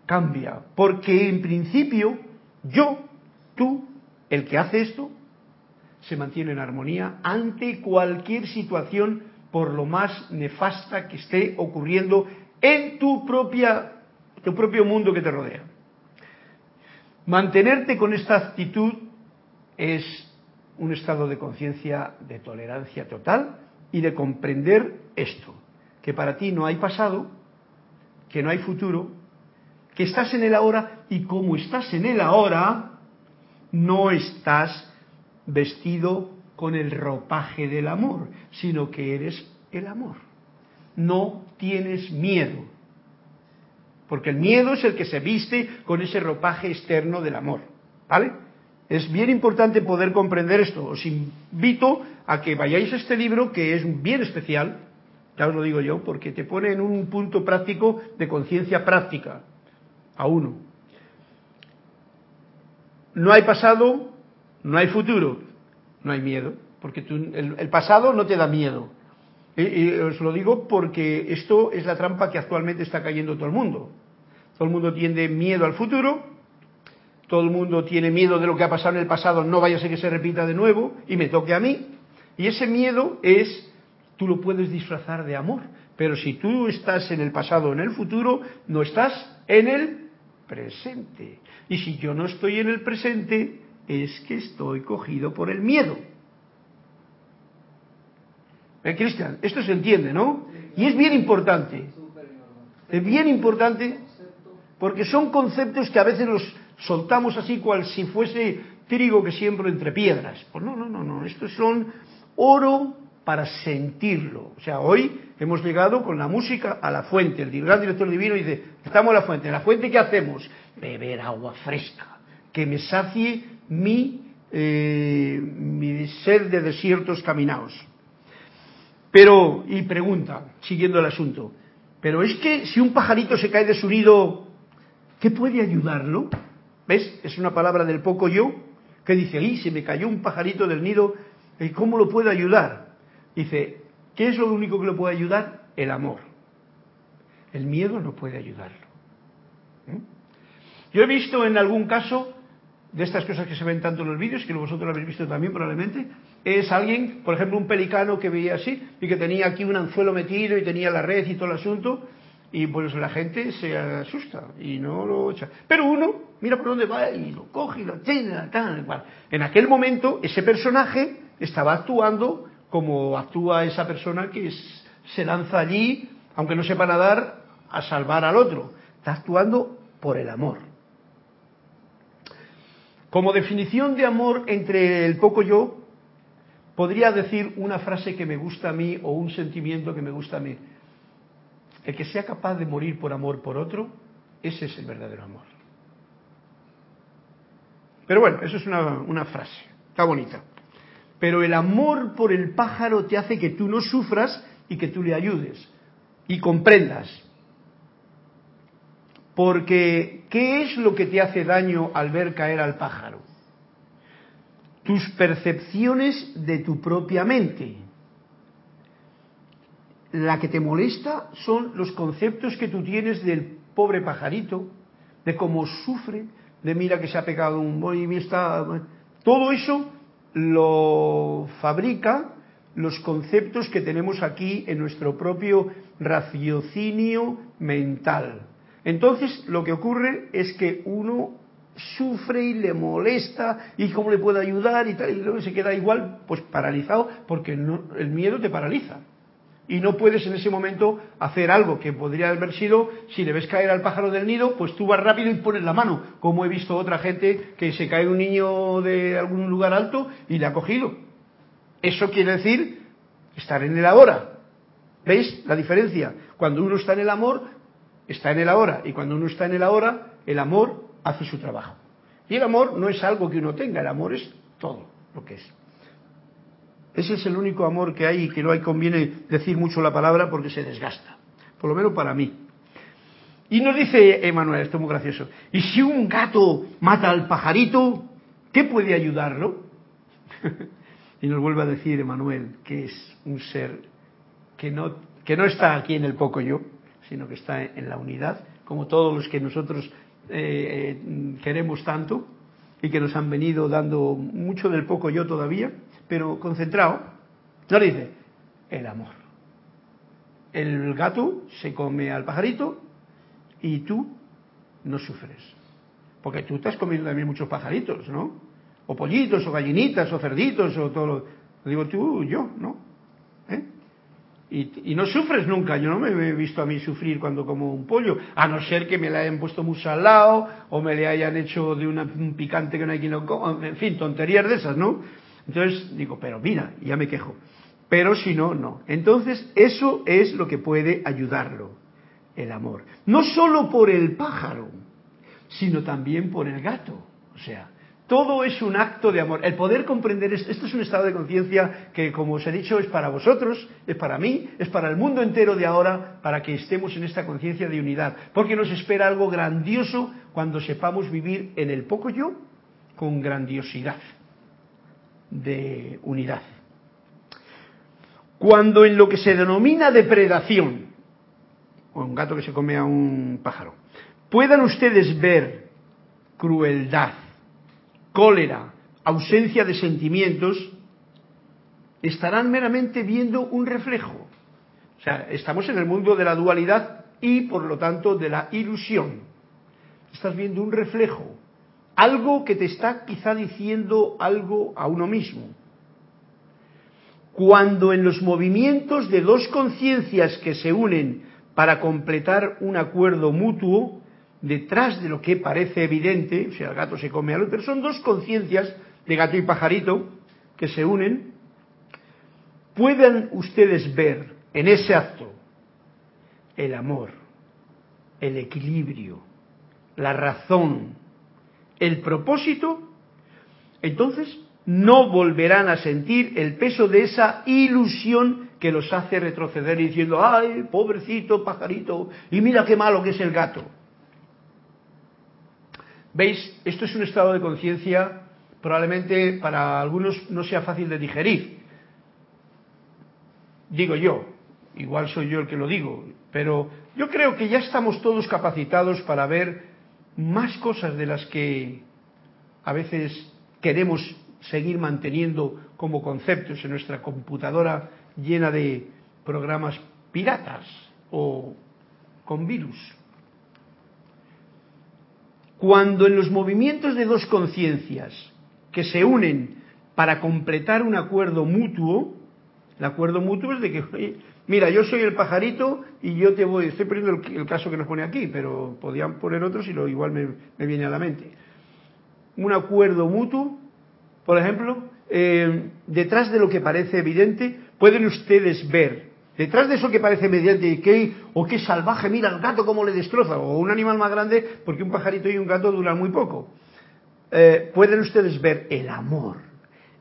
[SPEAKER 1] cambia. Porque en principio yo, tú, el que hace esto, se mantiene en armonía ante cualquier situación por lo más nefasta que esté ocurriendo en tu propia tu propio mundo que te rodea. Mantenerte con esta actitud es un estado de conciencia de tolerancia total y de comprender esto, que para ti no hay pasado, que no hay futuro, que estás en el ahora y como estás en el ahora, no estás vestido con el ropaje del amor, sino que eres el amor. No tienes miedo, porque el miedo es el que se viste con ese ropaje externo del amor. ¿Vale? Es bien importante poder comprender esto. Os invito a que vayáis a este libro que es bien especial, ya os lo digo yo, porque te pone en un punto práctico de conciencia práctica a uno. No hay pasado, no hay futuro, no hay miedo, porque el, pasado no te da miedo. Y, os lo digo porque esto es la trampa que actualmente está cayendo todo el mundo. Todo el mundo tiene miedo al futuro, todo el mundo tiene miedo de lo que ha pasado en el pasado, no vaya a ser que se repita de nuevo y me toque a mí. Y ese miedo es, tú lo puedes disfrazar de amor, pero si tú estás en el pasado o en el futuro, no estás en el presente. Y si yo no estoy en el presente, es que estoy cogido por el miedo. ¿Eh, Cristian? Esto se entiende, ¿no? Y es bien importante. Es bien importante porque son conceptos que a veces los soltamos así cual si fuese trigo que siembro entre piedras. Pues no, no, no, no, estos son oro para sentirlo. O sea, hoy hemos llegado con la música a la fuente. El gran director divino dice, estamos a la fuente. ¿La fuente qué hacemos? Beber agua fresca, que me sacie mi, eh, mi ser de desiertos caminados. Pero, y pregunta, siguiendo el asunto, pero es que si un pajarito se cae de su nido, ¿qué puede ayudarlo? ¿Ves? Es una palabra del poco yo que dice, ahí se me cayó un pajarito del nido, ¿y cómo lo puedo ayudar? Dice, ¿qué es lo único que lo puede ayudar? El amor. El miedo no puede ayudarlo. ¿Mm? Yo he visto en algún caso de estas cosas que se ven tanto en los vídeos, que vosotros lo habéis visto también probablemente, es alguien, por ejemplo, un pelicano que veía así y que tenía aquí un anzuelo metido y tenía la red y todo el asunto, y pues la gente se asusta y no lo echa. Pero uno mira por dónde va y lo coge y lo tiene, tal, tal. En aquel momento ese personaje estaba actuando como actúa esa persona que se lanza allí, aunque no sepa nadar, a salvar al otro. Está actuando por el amor. Como definición de amor entre el poco yo, podría decir una frase que me gusta a mí o un sentimiento que me gusta a mí. El que sea capaz de morir por amor por otro, ese es el verdadero amor. Pero bueno, eso es una, frase, está bonita. Pero el amor por el pájaro te hace que tú no sufras y que tú le ayudes y comprendas. Porque, ¿qué es lo que te hace daño al ver caer al pájaro? tus percepciones de tu propia mente. La que te molesta son los conceptos que tú tienes del pobre pajarito, de cómo sufre, de mira que se ha pegado un movimiento. Todo eso lo fabrica los conceptos que tenemos aquí en nuestro propio raciocinio mental, Entonces lo que ocurre es que uno sufre y le molesta y cómo le puedo ayudar y tal, y luego se queda igual, pues paralizado, porque el miedo te paraliza. Y no puedes en ese momento hacer algo que podría haber sido, si le ves caer al pájaro del nido, pues tú vas rápido y pones la mano, como he visto otra gente que se cae un niño de algún lugar alto y le ha cogido. Eso quiere decir estar en el ahora. ¿Veis la diferencia? Cuando uno está en el amor, está en el ahora. Y cuando uno está en el ahora, el amor hace su trabajo. Y el amor no es algo que uno tenga, el amor es todo lo que es. Ese es el único amor que hay y que no hay conviene decir mucho la palabra porque se desgasta, por lo menos para mí. Y nos dice Emanuel, esto es muy gracioso, ¿y si un gato mata al pajarito, qué puede ayudarlo? y nos vuelve a decir Emanuel que es un ser que no, que no está aquí en el poco yo, sino que está en la unidad, como todos los que nosotros eh, eh, queremos tanto y que nos han venido dando mucho del poco yo todavía, pero concentrado, no dice el amor. El gato se come al pajarito y tú no sufres. Porque tú estás comiendo también muchos pajaritos, ¿no? O pollitos, o gallinitas, o cerditos, o todo lo... Digo tú, yo, ¿no? Y, no sufres nunca. Yo no me he visto a mí sufrir cuando como un pollo, a no ser que me le hayan puesto muy salado o me le hayan hecho de una, un picante que no hay quien lo coma. En fin, tonterías de esas, ¿no? Entonces digo, pero mira, ya me quejo. Pero si no, no. Entonces, eso es lo que puede ayudarlo, el amor. No solo por el pájaro, sino también por el gato. O sea, todo es un acto de amor. El poder comprender esto, esto es un estado de conciencia que, como os he dicho, es para vosotros, es para mí, es para el mundo entero de ahora, para que estemos en esta conciencia de unidad. Porque nos espera algo grandioso cuando sepamos vivir en el poco yo con grandiosidad de unidad. Cuando en lo que se denomina depredación, o un gato que se come a un pájaro, puedan ustedes ver crueldad, cólera, ausencia de sentimientos, estarán meramente viendo un reflejo. O sea, estamos en el mundo de la dualidad y por lo tanto de la ilusión. Estás viendo un reflejo, algo que te está quizá diciendo algo a uno mismo. Cuando en los movimientos de dos conciencias que se unen para completar un acuerdo mutuo, detrás de lo que parece evidente, o sea, el gato se come al otro, son dos conciencias de gato y pajarito que se unen, pueden ustedes ver en ese acto el amor, el equilibrio, la razón, el propósito, entonces no volverán a sentir el peso de esa ilusión que los hace retroceder diciendo, ay, pobrecito pajarito, y mira qué malo que es el gato. ¿Veis? Esto es un estado de conciencia probablemente para algunos no sea fácil de digerir. Digo yo, igual soy yo el que lo digo, pero yo creo que ya estamos todos capacitados para ver más cosas de las que a veces queremos seguir manteniendo como conceptos en nuestra computadora llena de programas piratas o con virus. Cuando en los movimientos de dos conciencias que se unen para completar un acuerdo mutuo, el acuerdo mutuo es de que, Mira, yo soy el pajarito y yo te voy, estoy poniendo el, caso que nos pone aquí, pero podían poner otros y lo igual me, viene a la mente. Un acuerdo mutuo, por ejemplo, eh, detrás de lo que parece evidente, pueden ustedes ver, detrás de eso que parece evidente, que, o qué salvaje, mira el gato cómo le destroza, o un animal más grande, porque un pajarito y un gato duran muy poco. Eh, pueden ustedes ver el amor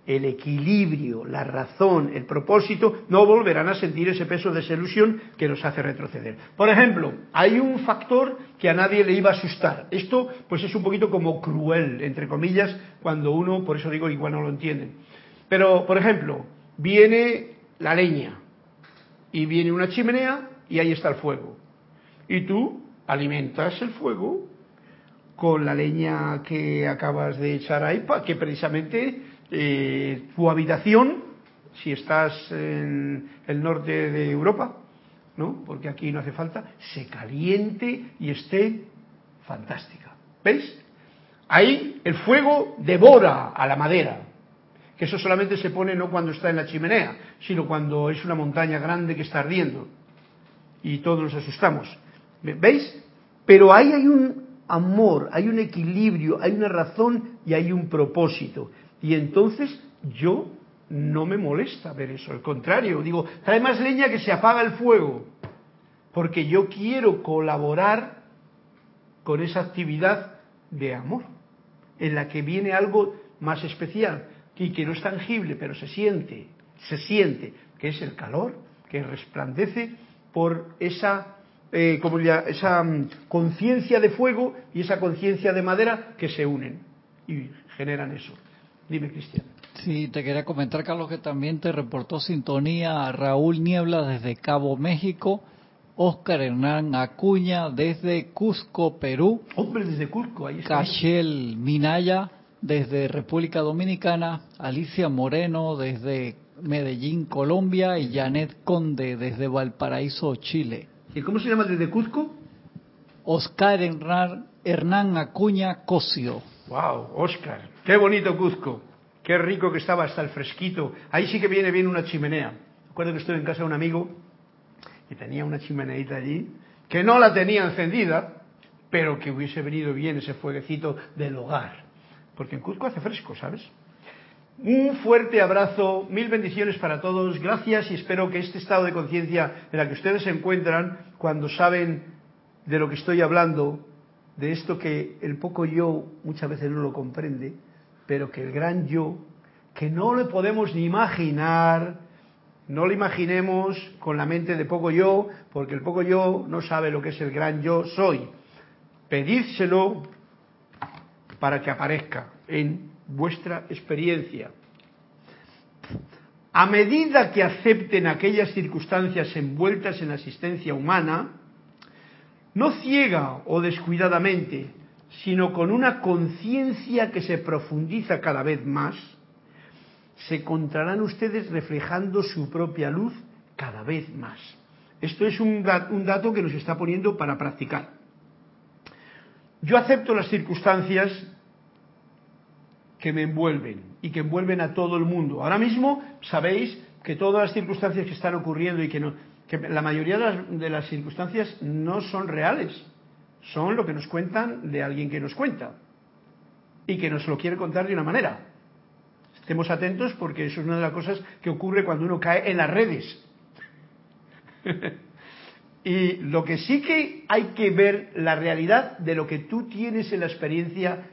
[SPEAKER 1] el equilibrio, la razón, el propósito, no volverán a sentir ese peso de esa ilusión que nos hace retroceder. Por ejemplo, hay un factor que a nadie le iba a asustar. Esto, pues es un poquito como cruel, entre comillas, cuando uno, por eso digo, igual no lo entiende. Pero, por ejemplo, viene la leña y viene una chimenea y ahí está el fuego. Y tú alimentas el fuego con la leña que acabas de echar ahí, que precisamente eh, tu habitación, si estás en el norte de Europa, ¿no? Porque aquí no hace falta, se caliente y esté fantástica. ¿Veis? Ahí el fuego devora a la madera, que eso solamente se pone no cuando está en la chimenea, sino cuando es una montaña grande que está ardiendo y todos nos asustamos. ¿Veis? Pero ahí hay un amor, hay un equilibrio, hay una razón y hay un propósito. Y entonces yo no me molesta ver eso, al contrario, digo, trae más leña que se apaga el fuego, porque yo quiero colaborar con esa actividad de amor, en la que viene algo más especial y que no es tangible, pero se siente, se siente, que es el calor que resplandece por esa, eh, como esa mm, conciencia de fuego y esa conciencia de madera que se unen y generan eso. Dime, Cristian.
[SPEAKER 2] Sí, te quería comentar, Carlos, que también te reportó sintonía a Raúl Niebla desde Cabo México, Oscar Hernán Acuña desde Cusco, Perú.
[SPEAKER 1] Hombre, desde Cusco, ahí está.
[SPEAKER 2] Cachel Minaya desde República Dominicana, Alicia Moreno desde Medellín, Colombia y Janet Conde desde Valparaíso, Chile.
[SPEAKER 1] ¿Y cómo se llama desde Cusco?
[SPEAKER 2] Oscar Hernán, Acuña Cosio.
[SPEAKER 1] Wow, Oscar, qué bonito Cusco. Qué rico que estaba hasta el fresquito. Ahí sí que viene bien una chimenea. Recuerdo que estuve en casa de un amigo y tenía una chimeneita allí, que no la tenía encendida, pero que hubiese venido bien ese fueguecito del hogar. Porque en Cusco hace fresco, ¿sabes? Un fuerte abrazo, mil bendiciones para todos, gracias y espero que este estado de conciencia en el que ustedes se encuentran cuando saben de lo que estoy hablando, de esto que el poco yo muchas veces no lo comprende, pero que el gran yo, que no le podemos ni imaginar, no lo imaginemos con la mente de poco yo, porque el poco yo no sabe lo que es el gran yo soy. Pedídselo para que aparezca en vuestra experiencia. A medida que acepten aquellas circunstancias envueltas en la existencia humana, no ciega o descuidadamente, sino con una conciencia que se profundiza cada vez más, se encontrarán ustedes reflejando su propia luz cada vez más. Esto es un, dato que nos está poniendo para practicar. Yo acepto las circunstancias que me envuelven y que envuelven a todo el mundo. Ahora mismo sabéis que todas las circunstancias que están ocurriendo y que, no, la mayoría de las circunstancias no son reales, son lo que nos cuentan de alguien que nos cuenta y que nos lo quiere contar de una manera. Estemos atentos porque eso es una de las cosas que ocurre cuando uno cae en las redes. y lo que sí que hay que ver la realidad de lo que tú tienes en la experiencia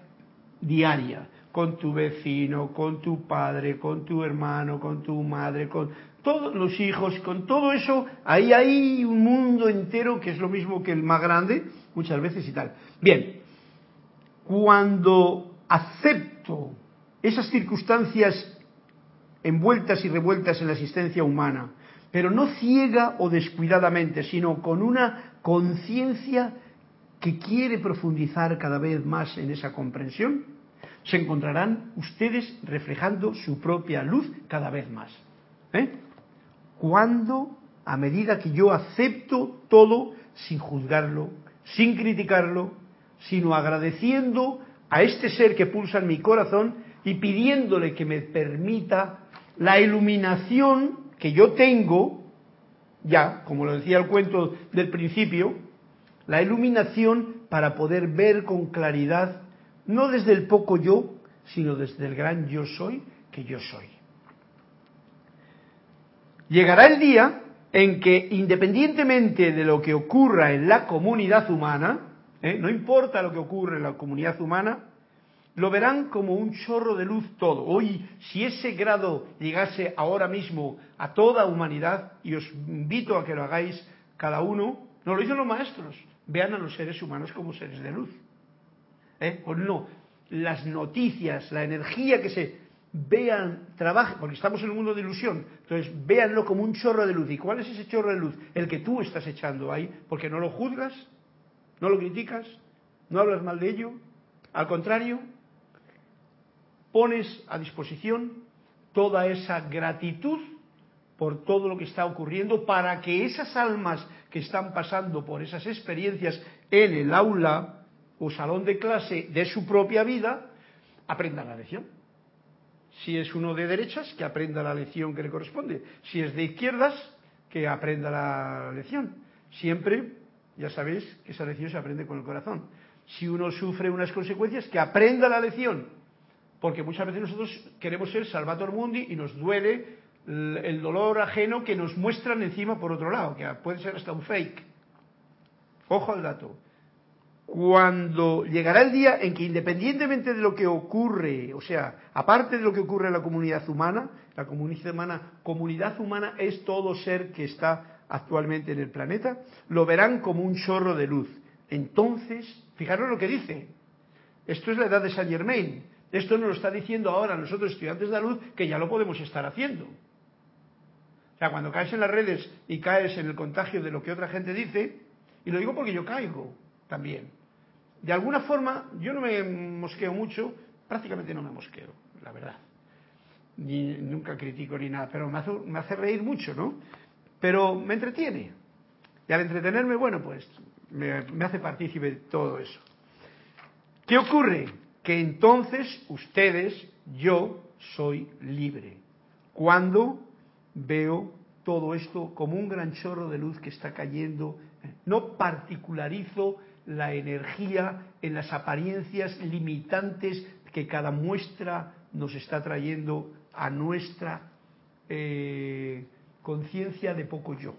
[SPEAKER 1] diaria, con tu vecino, con tu padre, con tu hermano, con tu madre, con todos los hijos, con todo eso, ahí hay un mundo entero que es lo mismo que el más grande, muchas veces y tal. Bien, cuando acepto esas circunstancias envueltas y revueltas en la existencia humana, pero no ciega o descuidadamente, sino con una conciencia que quiere profundizar cada vez más en esa comprensión, se encontrarán ustedes reflejando su propia luz cada vez más. ¿Eh? Cuando, a medida que yo acepto todo sin juzgarlo, sin criticarlo, sino agradeciendo a este ser que pulsa en mi corazón y pidiéndole que me permita la iluminación que yo tengo, ya, como lo decía el cuento del principio, la iluminación para poder ver con claridad, no desde el poco yo, sino desde el gran yo soy que yo soy. Llegará el día en que independientemente de lo que ocurra en la comunidad humana, ¿eh? no importa lo que ocurra en la comunidad humana, lo verán como un chorro de luz todo. Hoy, si ese grado llegase ahora mismo a toda humanidad, y os invito a que lo hagáis cada uno, no lo dicen los maestros, vean a los seres humanos como seres de luz. ¿Eh? O no, las noticias, la energía que se vean, trabajen, porque estamos en un mundo de ilusión, entonces véanlo como un chorro de luz. ¿Y cuál es ese chorro de luz? El que tú estás echando ahí, porque no lo juzgas, no lo criticas, no hablas mal de ello, al contrario, pones a disposición toda esa gratitud por todo lo que está ocurriendo para que esas almas que están pasando por esas experiencias en el aula o salón de clase de su propia vida aprendan la lección. Si es uno de derechas, que aprenda la lección que le corresponde. Si es de izquierdas, que aprenda la lección. Siempre, ya sabéis, que esa lección se aprende con el corazón. Si uno sufre unas consecuencias, que aprenda la lección. Porque muchas veces nosotros queremos ser Salvator Mundi y nos duele el dolor ajeno que nos muestran encima por otro lado, que puede ser hasta un fake. Ojo al dato. Cuando llegará el día en que independientemente de lo que ocurre, o sea, aparte de lo que ocurre en la comunidad humana, la comunidad humana, comunidad humana es todo ser que está actualmente en el planeta, lo verán como un chorro de luz. Entonces, fijaros lo que dice. Esto es la edad de Saint Germain. Esto nos lo está diciendo ahora nosotros estudiantes de la luz que ya lo podemos estar haciendo sea, cuando caes en las redes y caes en el contagio de lo que otra gente dice, y lo digo porque yo caigo también. De alguna forma, yo no me mosqueo mucho, prácticamente no me mosqueo, la verdad. Ni, nunca critico ni nada, pero me hace, reír mucho, ¿no? Pero me entretiene. Y al entretenerme, bueno, pues me, me hace partícipe de todo eso. ¿Qué ocurre? Que entonces ustedes, yo, soy libre. Cuando veo todo esto como un gran chorro de luz que está cayendo. No particularizo la energía en las apariencias limitantes que cada muestra nos está trayendo a nuestra eh, conciencia de poco yo.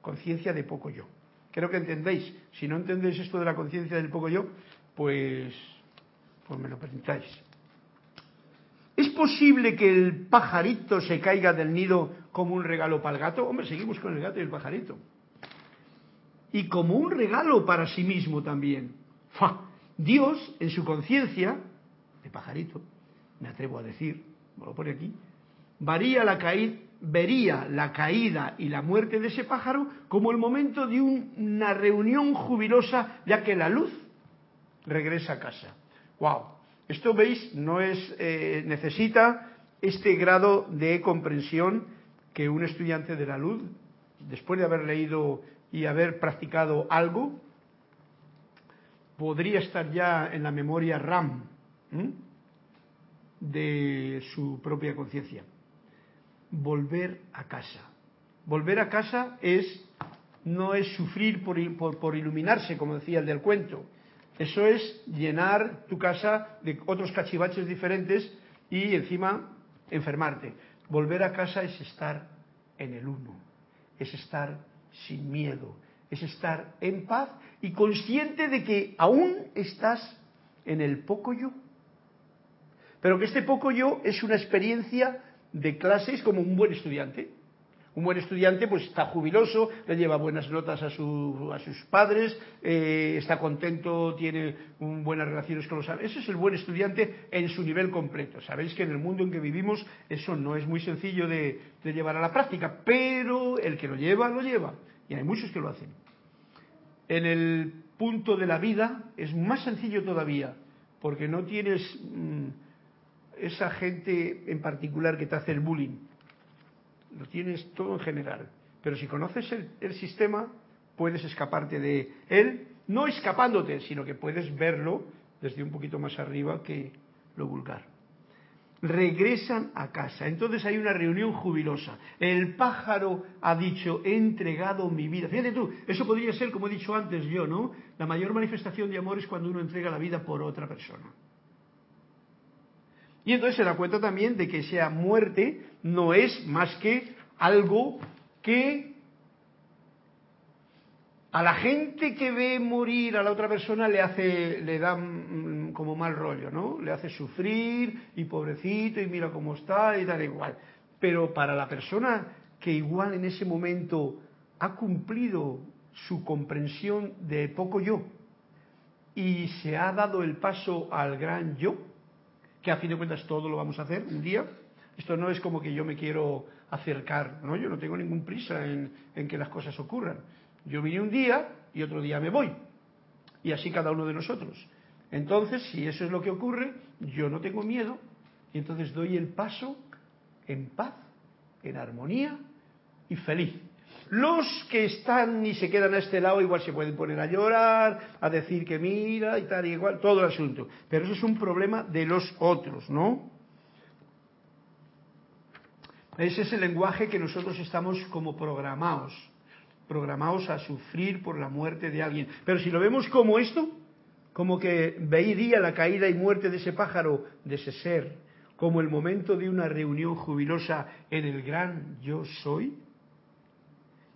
[SPEAKER 1] Conciencia de poco yo. Creo que entendéis. Si no entendéis esto de la conciencia del poco yo, pues, pues me lo permitáis. ¿Es posible que el pajarito se caiga del nido como un regalo para el gato? Hombre, seguimos con el gato y el pajarito. Y como un regalo para sí mismo también. Dios, en su conciencia, de pajarito, me atrevo a decir, me lo pone aquí, varía la vería la caída y la muerte de ese pájaro como el momento de una reunión jubilosa, ya que la luz regresa a casa. ¡Wow! Esto, veis, no es, eh, necesita este grado de comprensión que un estudiante de la luz, después de haber leído y haber practicado algo, podría estar ya en la memoria RAM de su propia conciencia. Volver a casa. Volver a casa es no es sufrir por iluminarse, como decía el del cuento, eso es llenar tu casa de otros cachivaches diferentes y encima enfermarte. Volver a casa es estar en el uno, es estar sin miedo, es estar en paz y consciente de que aún estás en el poco yo. Pero que este poco yo es una experiencia de clases como un buen estudiante. Un buen estudiante pues está jubiloso, le lleva buenas notas a, su, a sus padres, eh, está contento, tiene buenas relaciones con los Ese es el buen estudiante en su nivel completo. Sabéis que en el mundo en que vivimos eso no es muy sencillo de, llevar a la práctica, pero el que lo lleva, lo lleva. Y hay muchos que lo hacen. En el punto de la vida es más sencillo todavía, porque no tienes mm, esa gente en particular que te hace el bullying lo tienes todo en general. Pero si conoces el, sistema, puedes escaparte de él, no escapándote, sino que puedes verlo desde un poquito más arriba que lo vulgar. Regresan a casa. Entonces hay una reunión jubilosa. El pájaro ha dicho, he entregado mi vida. Fíjate tú, eso podría ser, como he dicho antes yo, ¿no? La mayor manifestación de amor es cuando uno entrega la vida por otra persona. Y entonces se da cuenta también de que esa muerte no es más que algo que a la gente que ve morir a la otra persona le hace, le da mm, como mal rollo, ¿no? Le hace sufrir y pobrecito y mira cómo está y tal igual. Pero para la persona que igual en ese momento ha cumplido su comprensión de poco yo y se ha dado el paso al gran yo, que a fin de cuentas todo lo vamos a hacer un día. Esto no es como que yo me quiero acercar, no, yo no tengo ningún prisa en, que las cosas ocurran. Yo vine un día y otro día me voy. Y así cada uno de nosotros. Entonces, si eso es lo que ocurre, yo no tengo miedo y entonces doy el paso en paz en armonía y feliz. Los que están y se quedan a este lado igual se pueden poner a llorar, a decir que mira y tal y igual, todo el asunto. Pero eso es un problema de los otros, ¿no? Ese es el lenguaje que nosotros estamos como programados, programados a sufrir por la muerte de alguien. Pero si lo vemos como esto, como que veía la caída y muerte de ese pájaro, de ese ser, como el momento de una reunión jubilosa en el gran yo soy,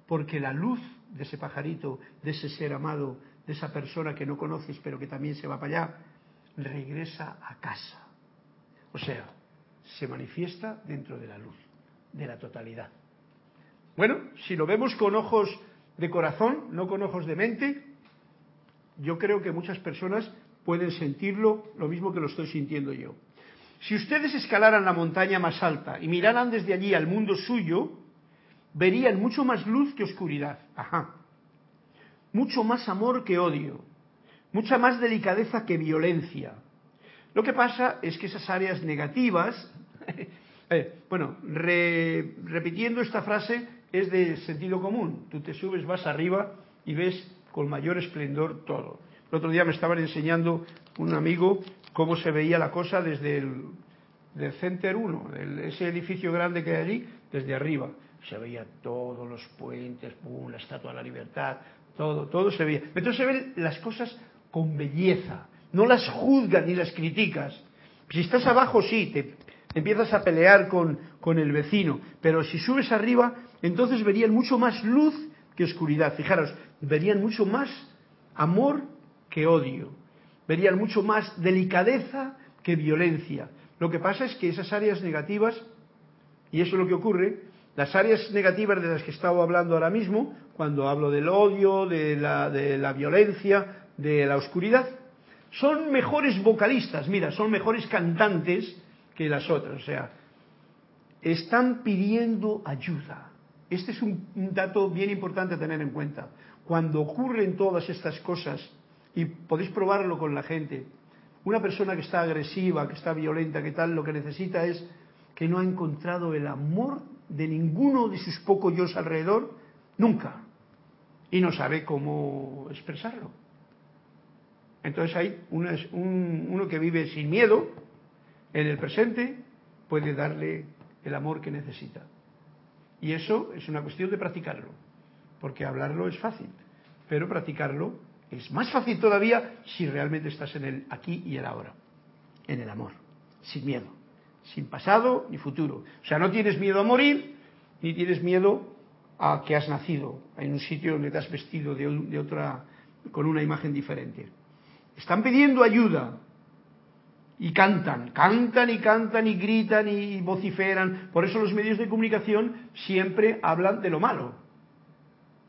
[SPEAKER 1] porque la luz de ese pajarito, de ese ser amado, de esa persona que no conoces pero que también se va para allá, regresa a casa. O sea, se manifiesta dentro de la luz, de la totalidad. Bueno, si lo vemos con ojos de corazón, no con ojos de mente, yo creo que muchas personas pueden sentirlo lo mismo que lo estoy sintiendo yo. Si ustedes escalaran la montaña más alta y miraran desde allí al mundo suyo, verían mucho más luz que oscuridad. Ajá. Mucho más amor que odio. Mucha más delicadeza que violencia. Lo que pasa es que esas áreas negativas, eh, bueno, repitiendo esta frase es de sentido común. Tú te subes, vas arriba y ves con mayor esplendor todo. El otro día me estaban enseñando un amigo cómo se veía la cosa desde el del Center 1, ese edificio grande que hay allí, desde arriba se veía todos los puentes, la Estatua de la Libertad, todo, todo se veía. Entonces se ven las cosas con belleza, no las juzgas ni las criticas. Si estás abajo, sí, te empiezas a pelear con, con el vecino, pero si subes arriba, entonces verían mucho más luz que oscuridad. Fijaros, verían mucho más amor que odio, verían mucho más delicadeza que violencia. Lo que pasa es que esas áreas negativas, y eso es lo que ocurre, las áreas negativas de las que he estado hablando ahora mismo, cuando hablo del odio, de la, de la violencia, de la oscuridad, son mejores vocalistas, mira, son mejores cantantes que las otras. O sea, están pidiendo ayuda. Este es un, dato bien importante a tener en cuenta. Cuando ocurren todas estas cosas, y podéis probarlo con la gente, una persona que está agresiva, que está violenta, que tal, lo que necesita es que no ha encontrado el amor de ninguno de sus pocos yo alrededor, nunca. Y no sabe cómo expresarlo. Entonces hay uno que vive sin miedo, en el presente, puede darle el amor que necesita. Y eso es una cuestión de practicarlo, porque hablarlo es fácil, pero practicarlo es más fácil todavía si realmente estás en el aquí y el ahora, en el amor, sin miedo sin pasado ni futuro. O sea, no tienes miedo a morir, ni tienes miedo a que has nacido en un sitio donde te has vestido de, otra, con una imagen diferente. Están pidiendo ayuda y cantan, cantan y cantan y gritan y vociferan. Por eso los medios de comunicación siempre hablan de lo malo,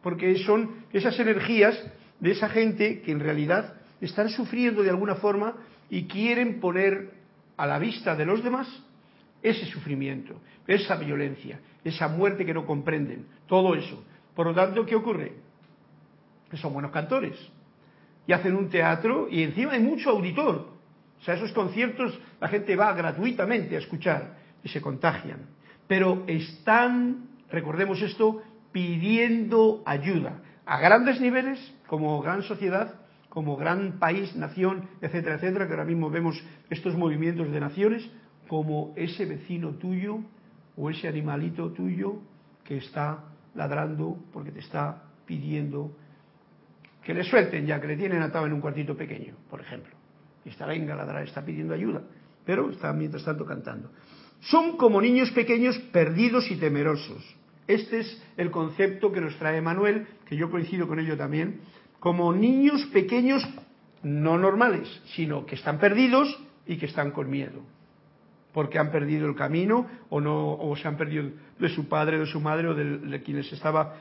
[SPEAKER 1] porque son esas energías de esa gente que en realidad están sufriendo de alguna forma y quieren poner a la vista de los demás ese sufrimiento, esa violencia, esa muerte que no comprenden, todo eso. Por lo tanto, ¿qué ocurre? Que son buenos cantores y hacen un teatro y encima hay mucho auditor. O sea, esos conciertos la gente va gratuitamente a escuchar y se contagian. Pero están, recordemos esto, pidiendo ayuda a grandes niveles, como gran sociedad, como gran país, nación, etcétera, etcétera, que ahora mismo vemos estos movimientos de naciones, como ese vecino tuyo o ese animalito tuyo que está ladrando porque te está pidiendo que le suelten ya, que le tienen atado en un cuartito pequeño, por ejemplo. Y está, venga, ladrar, está pidiendo ayuda, pero está mientras tanto cantando. Son como niños pequeños perdidos y temerosos. Este es el concepto que nos trae Manuel, que yo coincido con ello también, como niños pequeños no normales, sino que están perdidos y que están con miedo porque han perdido el camino o no o se han perdido de su padre, de su madre o de, quienes estaba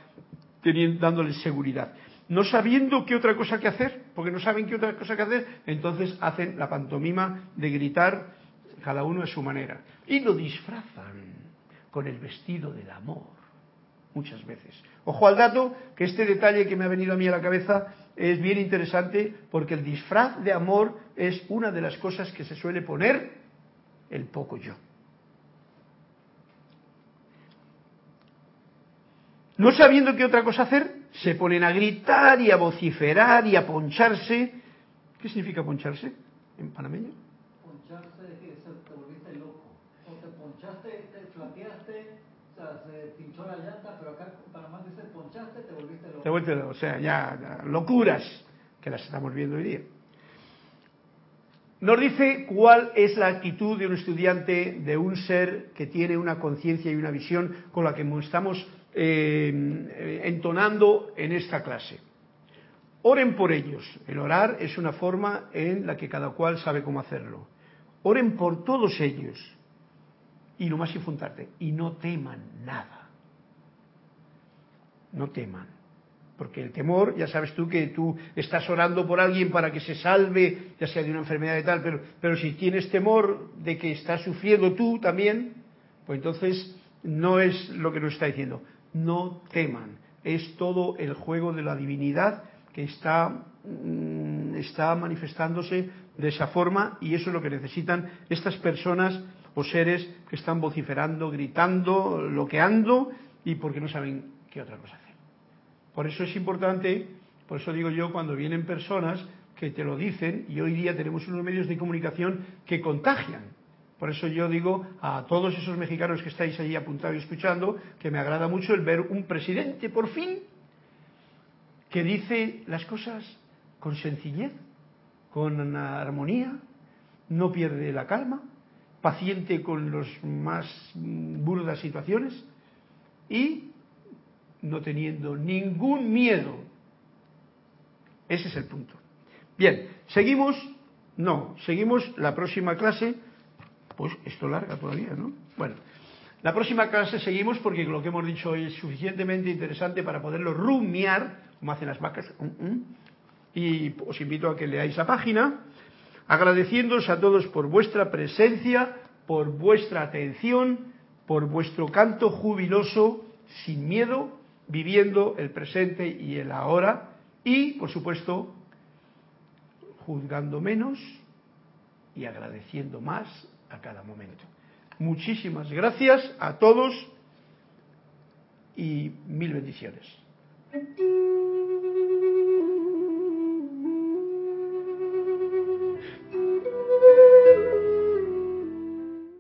[SPEAKER 1] teniendo, dándoles seguridad. No sabiendo qué otra cosa que hacer, porque no saben qué otra cosa que hacer, entonces hacen la pantomima de gritar cada uno a su manera. Y lo disfrazan con el vestido del amor, muchas veces. Ojo al dato, que este detalle que me ha venido a mí a la cabeza es bien interesante, porque el disfraz de amor es una de las cosas que se suele poner el poco yo. no sabiendo qué otra cosa hacer, se ponen a gritar y a vociferar y a poncharse. ¿Qué significa poncharse en panameño?
[SPEAKER 2] Poncharse es que te volviste loco. O te ponchaste, te flaqueaste, te volviste loco. Te
[SPEAKER 1] o sea, ya, locuras que las estamos viendo hoy día. Nos dice cuál es la actitud de un estudiante, de un ser que tiene una conciencia y una visión con la que estamos eh, entonando en esta clase. Oren por ellos. El orar es una forma en la que cada cual sabe cómo hacerlo. Oren por todos ellos. Y lo más importante, y no teman nada. No teman. Porque el temor, ya sabes tú que tú estás orando por alguien para que se salve, ya sea de una enfermedad y tal, pero, pero si tienes temor de que estás sufriendo tú también, pues entonces no es lo que nos está diciendo no teman. Es todo el juego de la divinidad que está, mm, está manifestándose de esa forma y eso es lo que necesitan estas personas o seres que están vociferando, gritando, loqueando y porque no saben qué otra cosa hacer. Por eso es importante, por eso digo yo, cuando vienen personas que te lo dicen, y hoy día tenemos unos medios de comunicación que contagian, por eso yo digo a todos esos mexicanos que estáis ahí apuntados y escuchando que me agrada mucho el ver un presidente, por fin, que dice las cosas con sencillez, con armonía, no pierde la calma, paciente con las más burdas situaciones y no teniendo ningún miedo. Ese es el punto. Bien, seguimos, no, seguimos la próxima clase pues esto larga todavía, ¿no? Bueno, la próxima clase seguimos porque lo que hemos dicho hoy es suficientemente interesante para poderlo rumiar, como hacen las vacas. Mm, mm. Y os invito a que leáis la página, agradeciéndoos a todos por vuestra presencia, por vuestra atención, por vuestro canto jubiloso, sin miedo, viviendo el presente y el ahora, y, por supuesto, juzgando menos y agradeciendo más a cada momento. Muchísimas gracias a todos y mil bendiciones.